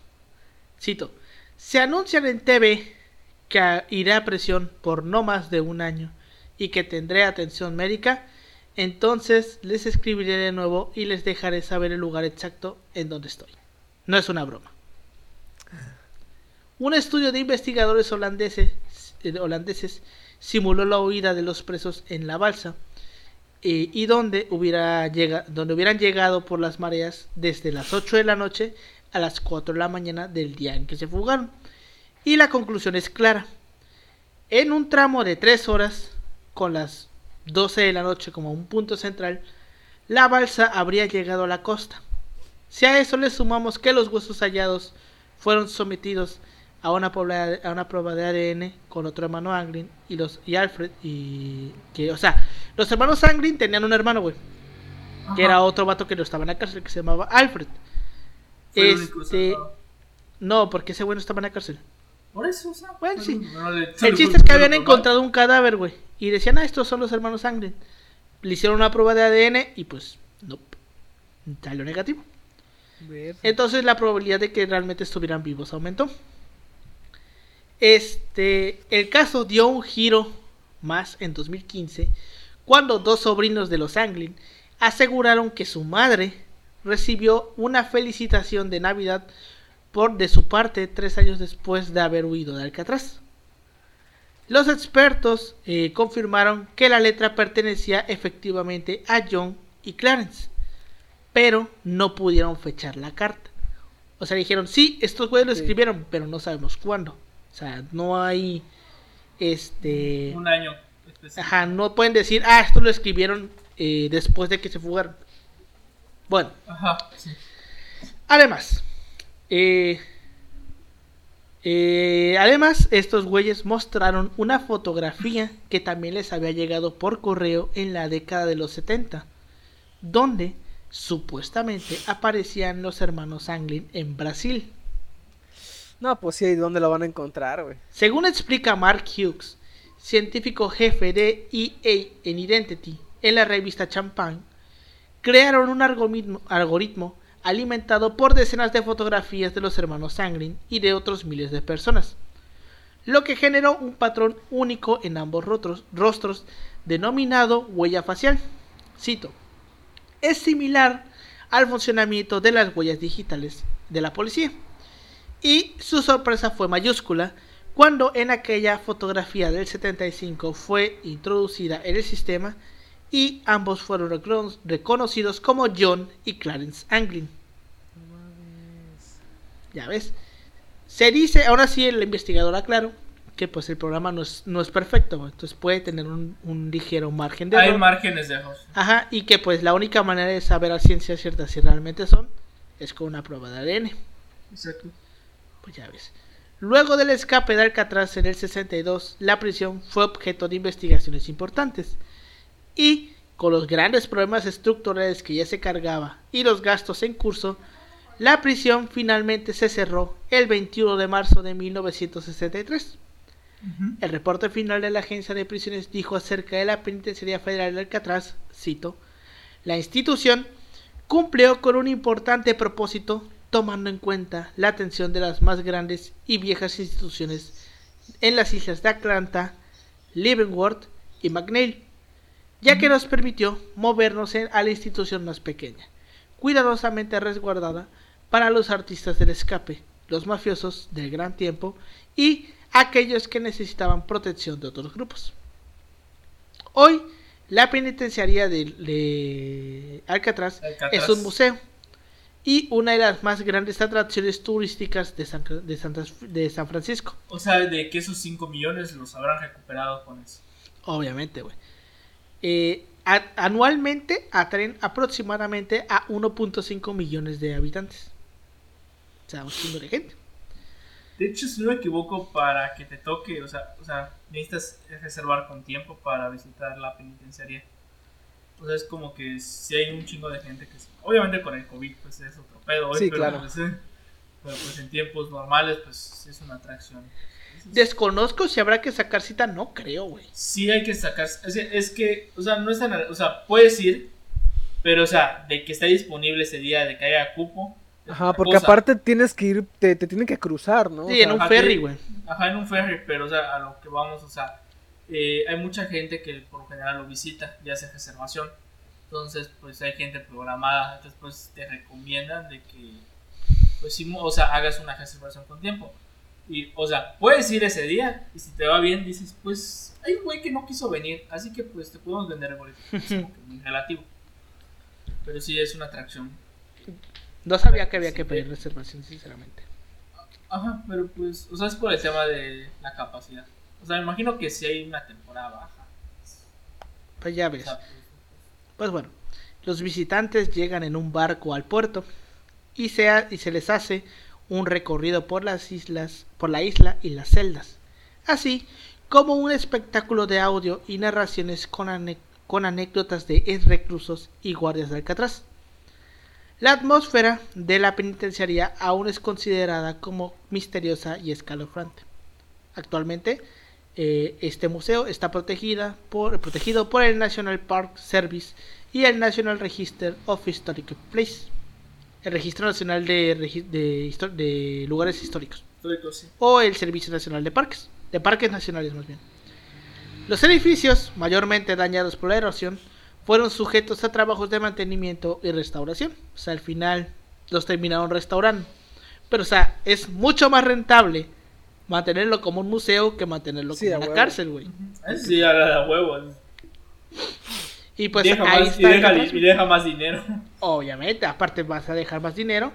A: Cito. Se anuncian en TV que iré a presión por no más de un año y que tendré atención médica, entonces les escribiré de nuevo y les dejaré saber el lugar exacto en donde estoy. No es una broma. Un estudio de investigadores holandeses, eh, holandeses simuló la huida de los presos en la balsa eh, y donde, hubiera donde hubieran llegado por las mareas desde las 8 de la noche a las 4 de la mañana del día en que se fugaron. Y la conclusión es clara. En un tramo de 3 horas, con las 12 de la noche como un punto central, la balsa habría llegado a la costa. Si a eso le sumamos que los huesos hallados fueron sometidos a una, prueba, a una prueba de ADN con otro hermano Anglin y los y Alfred y que o sea los hermanos Anglin tenían un hermano güey que era otro vato que no estaba en la cárcel que se llamaba Alfred este no porque ese güey no estaba en la cárcel.
C: Por eso o sea,
A: bueno sí. el chiste es que habían encontrado un cadáver güey. Y decían ah estos son los hermanos Anglin le hicieron una prueba de ADN y pues no salió negativo. Entonces la probabilidad de que realmente estuvieran vivos aumentó. Este, el caso dio un giro más en 2015 cuando dos sobrinos de los Anglin aseguraron que su madre recibió una felicitación de Navidad por de su parte tres años después de haber huido de Alcatraz. Los expertos eh, confirmaron que la letra pertenecía efectivamente a John y Clarence, pero no pudieron fechar la carta. O sea, dijeron, sí, estos güeyes lo escribieron, pero no sabemos cuándo. O sea, no hay este
C: un año.
A: Ajá, no pueden decir, ah, esto lo escribieron eh, después de que se fugaron. Bueno. Ajá, Además, eh, eh, además, estos güeyes mostraron una fotografía que también les había llegado por correo en la década de los 70, donde supuestamente aparecían los hermanos Anglin en Brasil.
B: No, pues sí, ¿dónde lo van a encontrar, güey?
A: Según explica Mark Hughes, científico jefe de EA en Identity, en la revista Champagne, crearon un algoritmo alimentado por decenas de fotografías de los hermanos Sanglin y de otros miles de personas, lo que generó un patrón único en ambos rostros, denominado huella facial. Cito, es similar al funcionamiento de las huellas digitales de la policía. Y su sorpresa fue mayúscula cuando en aquella fotografía del 75 fue introducida en el sistema y ambos fueron reconocidos como John y Clarence Anglin. Ya ves. Se dice, ahora sí el investigador aclaró que pues el programa no es, no es perfecto, entonces puede tener un, ligero margen
C: de error. Hay márgenes de error.
A: Ajá, y que pues la única manera de saber a ciencia cierta si realmente son es con una prueba de ADN. Exacto. Pues ya ves. Luego del escape de Alcatraz en el 62, la prisión fue objeto de investigaciones importantes. Y con los grandes problemas estructurales que ya se cargaba y los gastos en curso, la prisión finalmente se cerró el 21 de marzo de 1963. El reporte final de la Agencia de Prisiones dijo acerca de la Penitenciaría Federal de Alcatraz, cito, la institución cumplió con un importante propósito tomando en cuenta la atención de las más grandes y viejas instituciones en las islas de Atlanta, Leavenworth y McNeil, ya que nos permitió movernos a la institución más pequeña, cuidadosamente resguardada para los artistas del escape, los mafiosos del gran tiempo y aquellos que necesitaban protección de otros grupos. Hoy, la penitenciaría de, Alcatraz, es un museo y una de las más grandes atracciones turísticas de San, de, San Francisco.
C: O sea, de que esos 5 millones los habrán recuperado con eso.
A: Obviamente, güey. Eh, anualmente atraen aproximadamente a 1.5 millones de habitantes. O sea, un chingo de gente.
C: De hecho, si no me equivoco, para que te toque, o sea, o sea, necesitas reservar con tiempo para visitar la penitenciaria. O sea, es como que si hay un chingo de gente que... Obviamente con el COVID, pues es otro pedo. Sí, pero, claro. Pues, eh, pero pues en tiempos normales, pues es una atracción.
A: Desconozco si habrá que sacar cita, no creo, güey.
C: Sí hay que sacar, es, es, que, o sea, no es tan, o sea, puedes ir, pero, o sea, de que esté disponible ese día, de que haya cupo,
B: Ajá, porque aparte tienes que ir, te, te tienen que cruzar, ¿no?
A: Sí, en un ferry, güey.
C: Ajá, en un ferry, pero o sea, a lo que vamos, o sea, eh, hay mucha gente que por lo general lo visita y hace reservación. Entonces, pues hay gente programada, entonces pues te recomiendan de que, pues sí, o sea, hagas una reservación con tiempo. Y, o sea, puedes ir ese día y si te va bien dices, pues hay un güey que no quiso venir, así que pues te podemos vender el boleto. Relativo. Pero sí es una atracción
A: no sabía que había que pedir reservación, sinceramente.
C: Ajá, pero pues, o sea, es por el tema de la capacidad. O sea, me imagino que si hay una temporada baja.
A: Pues ya ves. Pues, pues bueno, los visitantes llegan en un barco al puerto y se, y se les hace un recorrido por las islas, por la isla y las celdas, así como un espectáculo de audio y narraciones con, anécdotas de reclusos y guardias de Alcatraz. La atmósfera de la penitenciaría aún es considerada como misteriosa y escalofrante. Actualmente, eh, este museo está protegida por, protegido por el National Park Service y el National Register of Historic Places, el Registro Nacional de, de, Lugares Históricos, o el Servicio Nacional de Parques, de Parques Nacionales más bien. Los edificios, mayormente dañados por la erosión, fueron sujetos a trabajos de mantenimiento y restauración. O sea, al final los terminaron restaurando. Pero, o sea, es mucho más rentable mantenerlo como un museo que mantenerlo como una cárcel, güey.
C: Sí, a la huevo.
A: Y pues deja ahí
C: más, está y deja, más dinero.
A: Obviamente, aparte vas a dejar más dinero.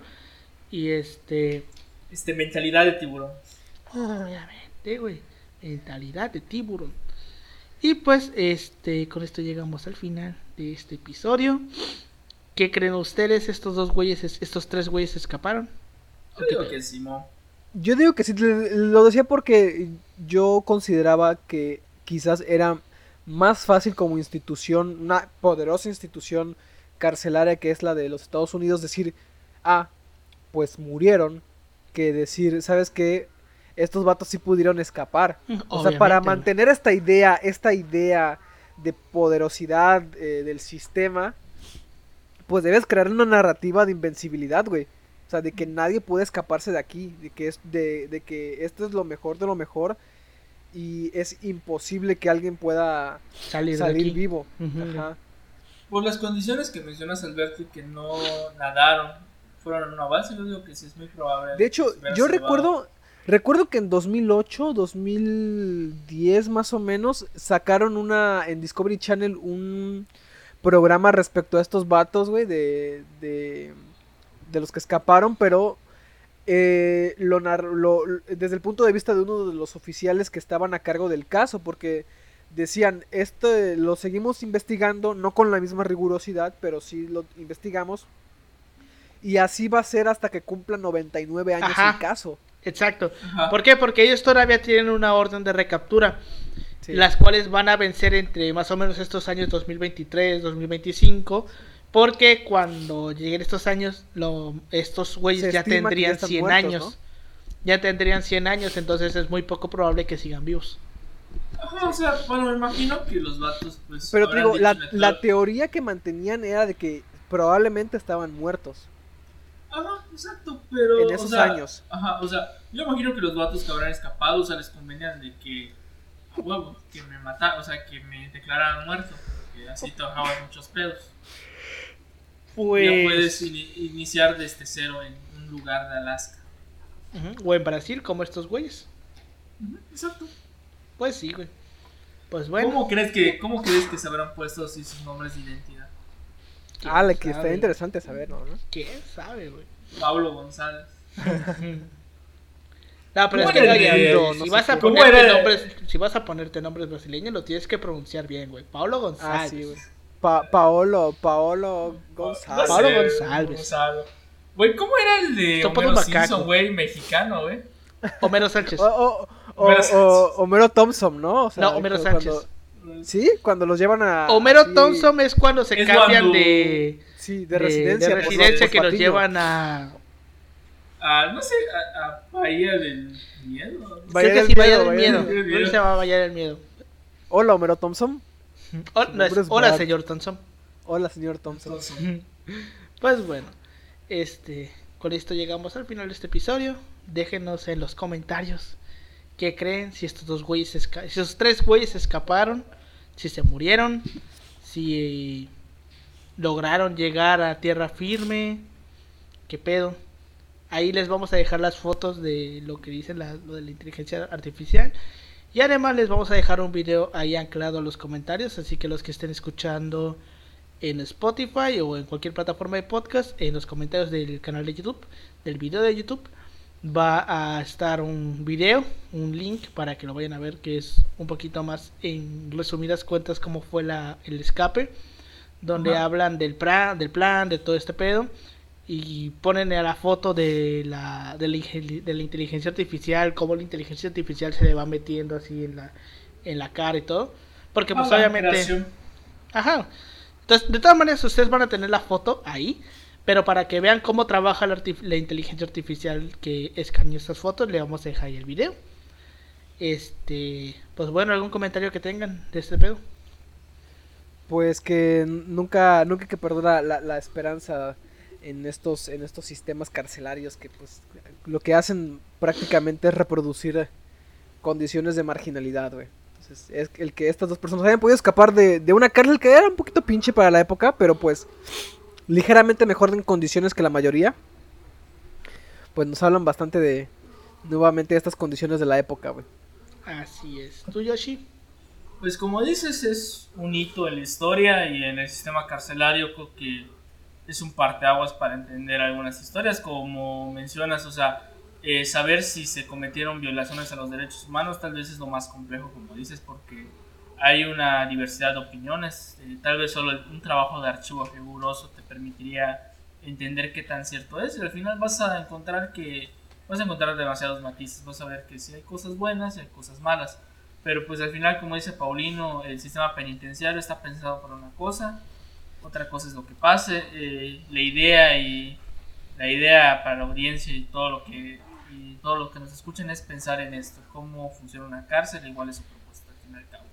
A: Y este.
C: Este, mentalidad de tiburón.
A: Obviamente, güey. Mentalidad de tiburón. Y pues, este, con esto llegamos al final de este episodio. ¿Qué creen ustedes? Estos dos güeyes, estos tres güeyes escaparon.
C: Yo digo que sí,
B: Yo digo que sí, lo decía porque yo consideraba que quizás era más fácil como institución, una poderosa institución carcelaria que es la de los Estados Unidos, decir, ah, pues murieron, que decir, ¿sabes qué? Estos vatos sí pudieron escapar. o sea, para mantener esta idea, esta idea de poderosidad eh, del sistema, pues debes crear una narrativa de invencibilidad, güey. O sea, de que nadie puede escaparse de aquí, de que, es, de, de que esto es lo mejor de lo mejor y es imposible que alguien pueda salir, salir vivo.
C: Por las condiciones que mencionas, Alberto, que no nadaron, fueron un avance, yo digo que sí es muy probable.
B: De hecho, yo recuerdo, recuerdo que en 2008, 2010 más o menos, sacaron una, en Discovery Channel, un programa respecto a estos vatos, güey, de, de, de los que escaparon, pero eh, lo, lo, desde el punto de vista de uno de los oficiales que estaban a cargo del caso, porque decían, esto lo seguimos investigando, no con la misma rigurosidad, pero sí lo investigamos. Y así va a ser hasta que cumpla 99 años el caso.
A: Exacto. ¿Por qué? Porque ellos todavía tienen una orden de recaptura, las cuales van a vencer entre más o menos estos años 2023, 2025 porque cuando lleguen estos años, lo, estos güeyes ya tendrían 100 años. Ya tendrían 100 años, entonces es muy poco probable que sigan vivos.
C: Ajá, o sea, bueno, me imagino que los vatos, pues.
B: Pero te digo, la, la, teoría que mantenían era de que probablemente estaban muertos.
C: Ajá, exacto, pero.
B: En esos años.
C: Ajá, o sea, yo imagino que los vatos que habrán escapado, o sea, les convenían de que. Huevo, que me mataran, o sea, que me declararan muerto. Que así te muchos pedos. Pues... Ya puedes iniciar desde cero en un lugar de Alaska.
A: O en Brasil, como estos güeyes.
C: Exacto.
A: Pues sí, güey. Pues bueno.
C: ¿Cómo crees que, cómo crees que se habrán puesto así sus nombres de identidad?
B: Ah, que está interesante saberlo, ¿no?
A: ¿Quién sabe, güey?
C: Pablo González.
A: no, pero es que si, vas a ponerte nombres, si vas a ponerte nombres brasileños, lo tienes que pronunciar bien, güey. Pablo ah, González. Ah, sí, güey.
B: Paolo, Paolo González.
A: Paolo González.
C: Güey, ¿cómo era el de Homero Simpson, güey, mexicano, güey?
A: Homero Sánchez.
B: O, o, Homero Thompson, ¿no?
A: O sea, no, Homero Sánchez.
B: ¿Sí? Cuando los llevan a...
A: Homero Thompson es cuando se cambian de...
B: Sí, de, residencia.
A: De residencia que los llevan a...
C: A, no sé, a, a Bahía del Miedo.
A: Bahía Creo que sí, Bahía del Miedo. Creo que se llama Bahía del Miedo.
B: Hola, Homero Thompson.
A: Hola, señor Thompson.
B: Hola, señor Thompson.
A: Pues bueno, este, con esto llegamos al final de este episodio. Déjenos en los comentarios qué creen, si estos dos güeyes, si esos tres güeyes escaparon, si se murieron, si lograron llegar a tierra firme, qué pedo. Ahí les vamos a dejar las fotos de lo que dicen lo de la inteligencia artificial y además les vamos a dejar un video ahí anclado a los comentarios, así que los que estén escuchando en Spotify o en cualquier plataforma de podcast, en los comentarios del canal de YouTube, del video de YouTube, va a estar un video, un link para que lo vayan a ver, que es un poquito más en resumidas cuentas cómo fue la, el escape, donde hablan del plan, del plan, de todo este pedo y ponen a la foto de la, de la, de la inteligencia artificial, cómo la inteligencia artificial se le va metiendo así en la, en la cara y todo. Porque pues obviamente... Ajá. Entonces, de todas maneras, ustedes van a tener la foto ahí. Pero para que vean cómo trabaja la, la inteligencia artificial que escaneó estas fotos, le vamos a dejar ahí el video. Este, pues bueno, algún comentario que tengan de este pedo.
B: Pues que nunca, nunca que perdona la, la esperanza en estos, en estos sistemas carcelarios que pues lo que hacen prácticamente es reproducir condiciones de marginalidad, güey. Entonces, es el que estas dos personas hayan podido escapar de, de una cárcel que era un poquito pinche para la época, pero pues ligeramente mejor en condiciones que la mayoría. Pues nos hablan bastante de nuevamente estas condiciones de la época, güey.
A: Así es. ¿Tú, Yoshi?
C: Pues como dices, es un hito en la historia y en el sistema carcelario creo que es un parteaguas para entender algunas historias, como mencionas, o sea, eh, saber si se cometieron violaciones a los derechos humanos tal vez es lo más complejo, como dices, porque hay una diversidad de opiniones, eh, tal vez solo un trabajo de archivo riguroso te permitiría entender qué tan cierto es y al final vas a encontrar que vas a encontrar demasiados matices, vas a ver que si hay cosas buenas y hay cosas malas, pero pues al final como dice Paulino, el sistema penitenciario está pensado para una cosa, otra cosa es lo que pase, eh, la idea y la idea para la audiencia y todo lo que y todo lo que nos escuchen es pensar en esto, cómo funciona una cárcel, igual es su propuesta al fin y al cabo.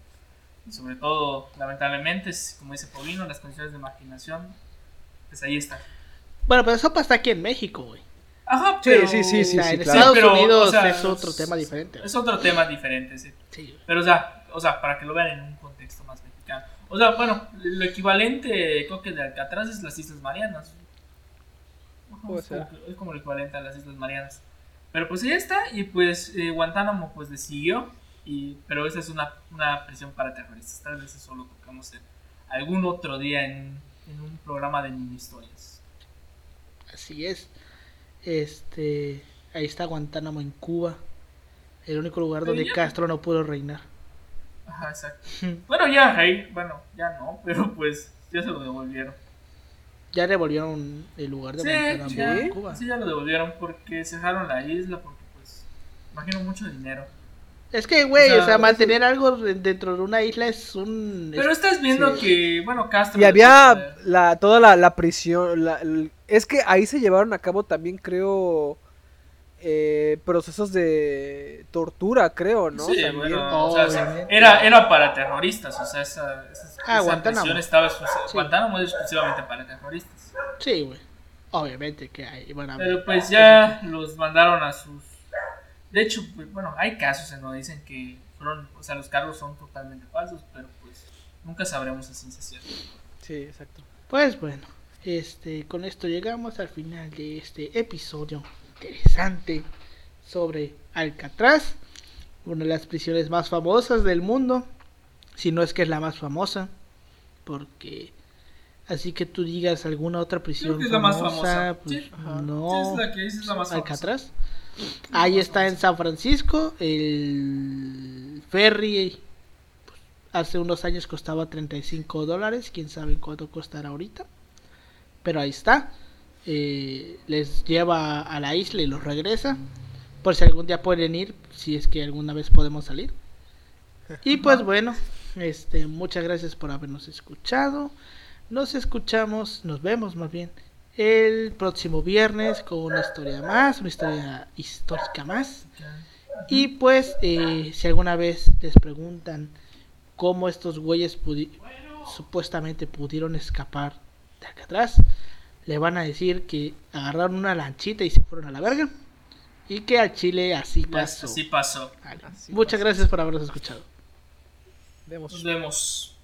C: Y sobre todo, lamentablemente, como dice Paulino, las condiciones de marginación, pues ahí está.
A: Bueno, pero eso pasa aquí en México, güey.
C: Ajá,
B: pero, sí, sí, sí,
A: en Estados Unidos es otro tema diferente.
C: Es otro tema diferente, sí. sí. Pero, o sea, o sea, para que lo vean en un. O sea, bueno, lo equivalente, creo que de Alcatraz es las Islas Marianas. es como el equivalente a las Islas Marianas. Pero pues ya está, y pues eh, Guantánamo pues decidió, y, pero esa es una, una prisión para terroristas. Tal vez eso lo tocamos en algún otro día en, en un programa de mini historias.
A: Así es. Este, ahí está Guantánamo en Cuba, el único lugar donde Castro no pudo reinar.
C: Ajá, exacto. bueno, ya, ahí, bueno, ya no, pero pues ya se lo devolvieron.
A: Ya devolvieron el lugar de
C: sí, Cuba. Sí, ya lo devolvieron porque cerraron la isla, porque pues, imagino mucho dinero.
A: Es que, güey, o sea, mantener algo dentro de una isla es un...
C: Pero estás viendo que, bueno, Castro...
B: Y había la, toda la, la prisión, la, es que ahí se llevaron a cabo también, creo, eh, procesos de tortura, creo, ¿no?
C: Sí, bueno, o sea, era, era para terroristas, o sea, esa, esa, ah, Guantánamo. estaba Guantánamo es exclusivamente para terroristas.
A: Sí, güey. Obviamente que hay. Bueno,
C: Pero pues ya los mandaron a sus. De hecho, pues, bueno, hay casos en donde dicen que fueron, o sea, los cargos son totalmente falsos, pero pues nunca sabremos si ciencia cierta.
B: Sí, exacto.
A: Pues bueno, este, con esto llegamos al final de este episodio interesante sobre Alcatraz, una de las prisiones más famosas del mundo, si no es que es la más famosa, porque así que tú digas alguna otra prisión
C: es la más famosa, pues,
A: no,
C: es la que es la más
A: Alcatraz. Ahí está en San Francisco, el ferry pues, hace unos años costaba 35 dólares, quién sabe cuánto costará ahorita, pero ahí está. Eh, les lleva a la isla y los regresa. Por si algún día pueden ir, si es que alguna vez podemos salir. Y pues bueno, este, muchas gracias por habernos escuchado. Nos escuchamos, nos vemos más bien el próximo viernes con una historia más, una historia histórica más. Y pues, eh, si alguna vez les preguntan cómo estos güeyes supuestamente pudieron escapar de acá atrás, le van a decir que agarraron una lanchita y se fueron a la verga. Y que al Chile así pasó.
C: Así pasó.
A: Muchas gracias por habernos escuchado.
C: Nos vemos.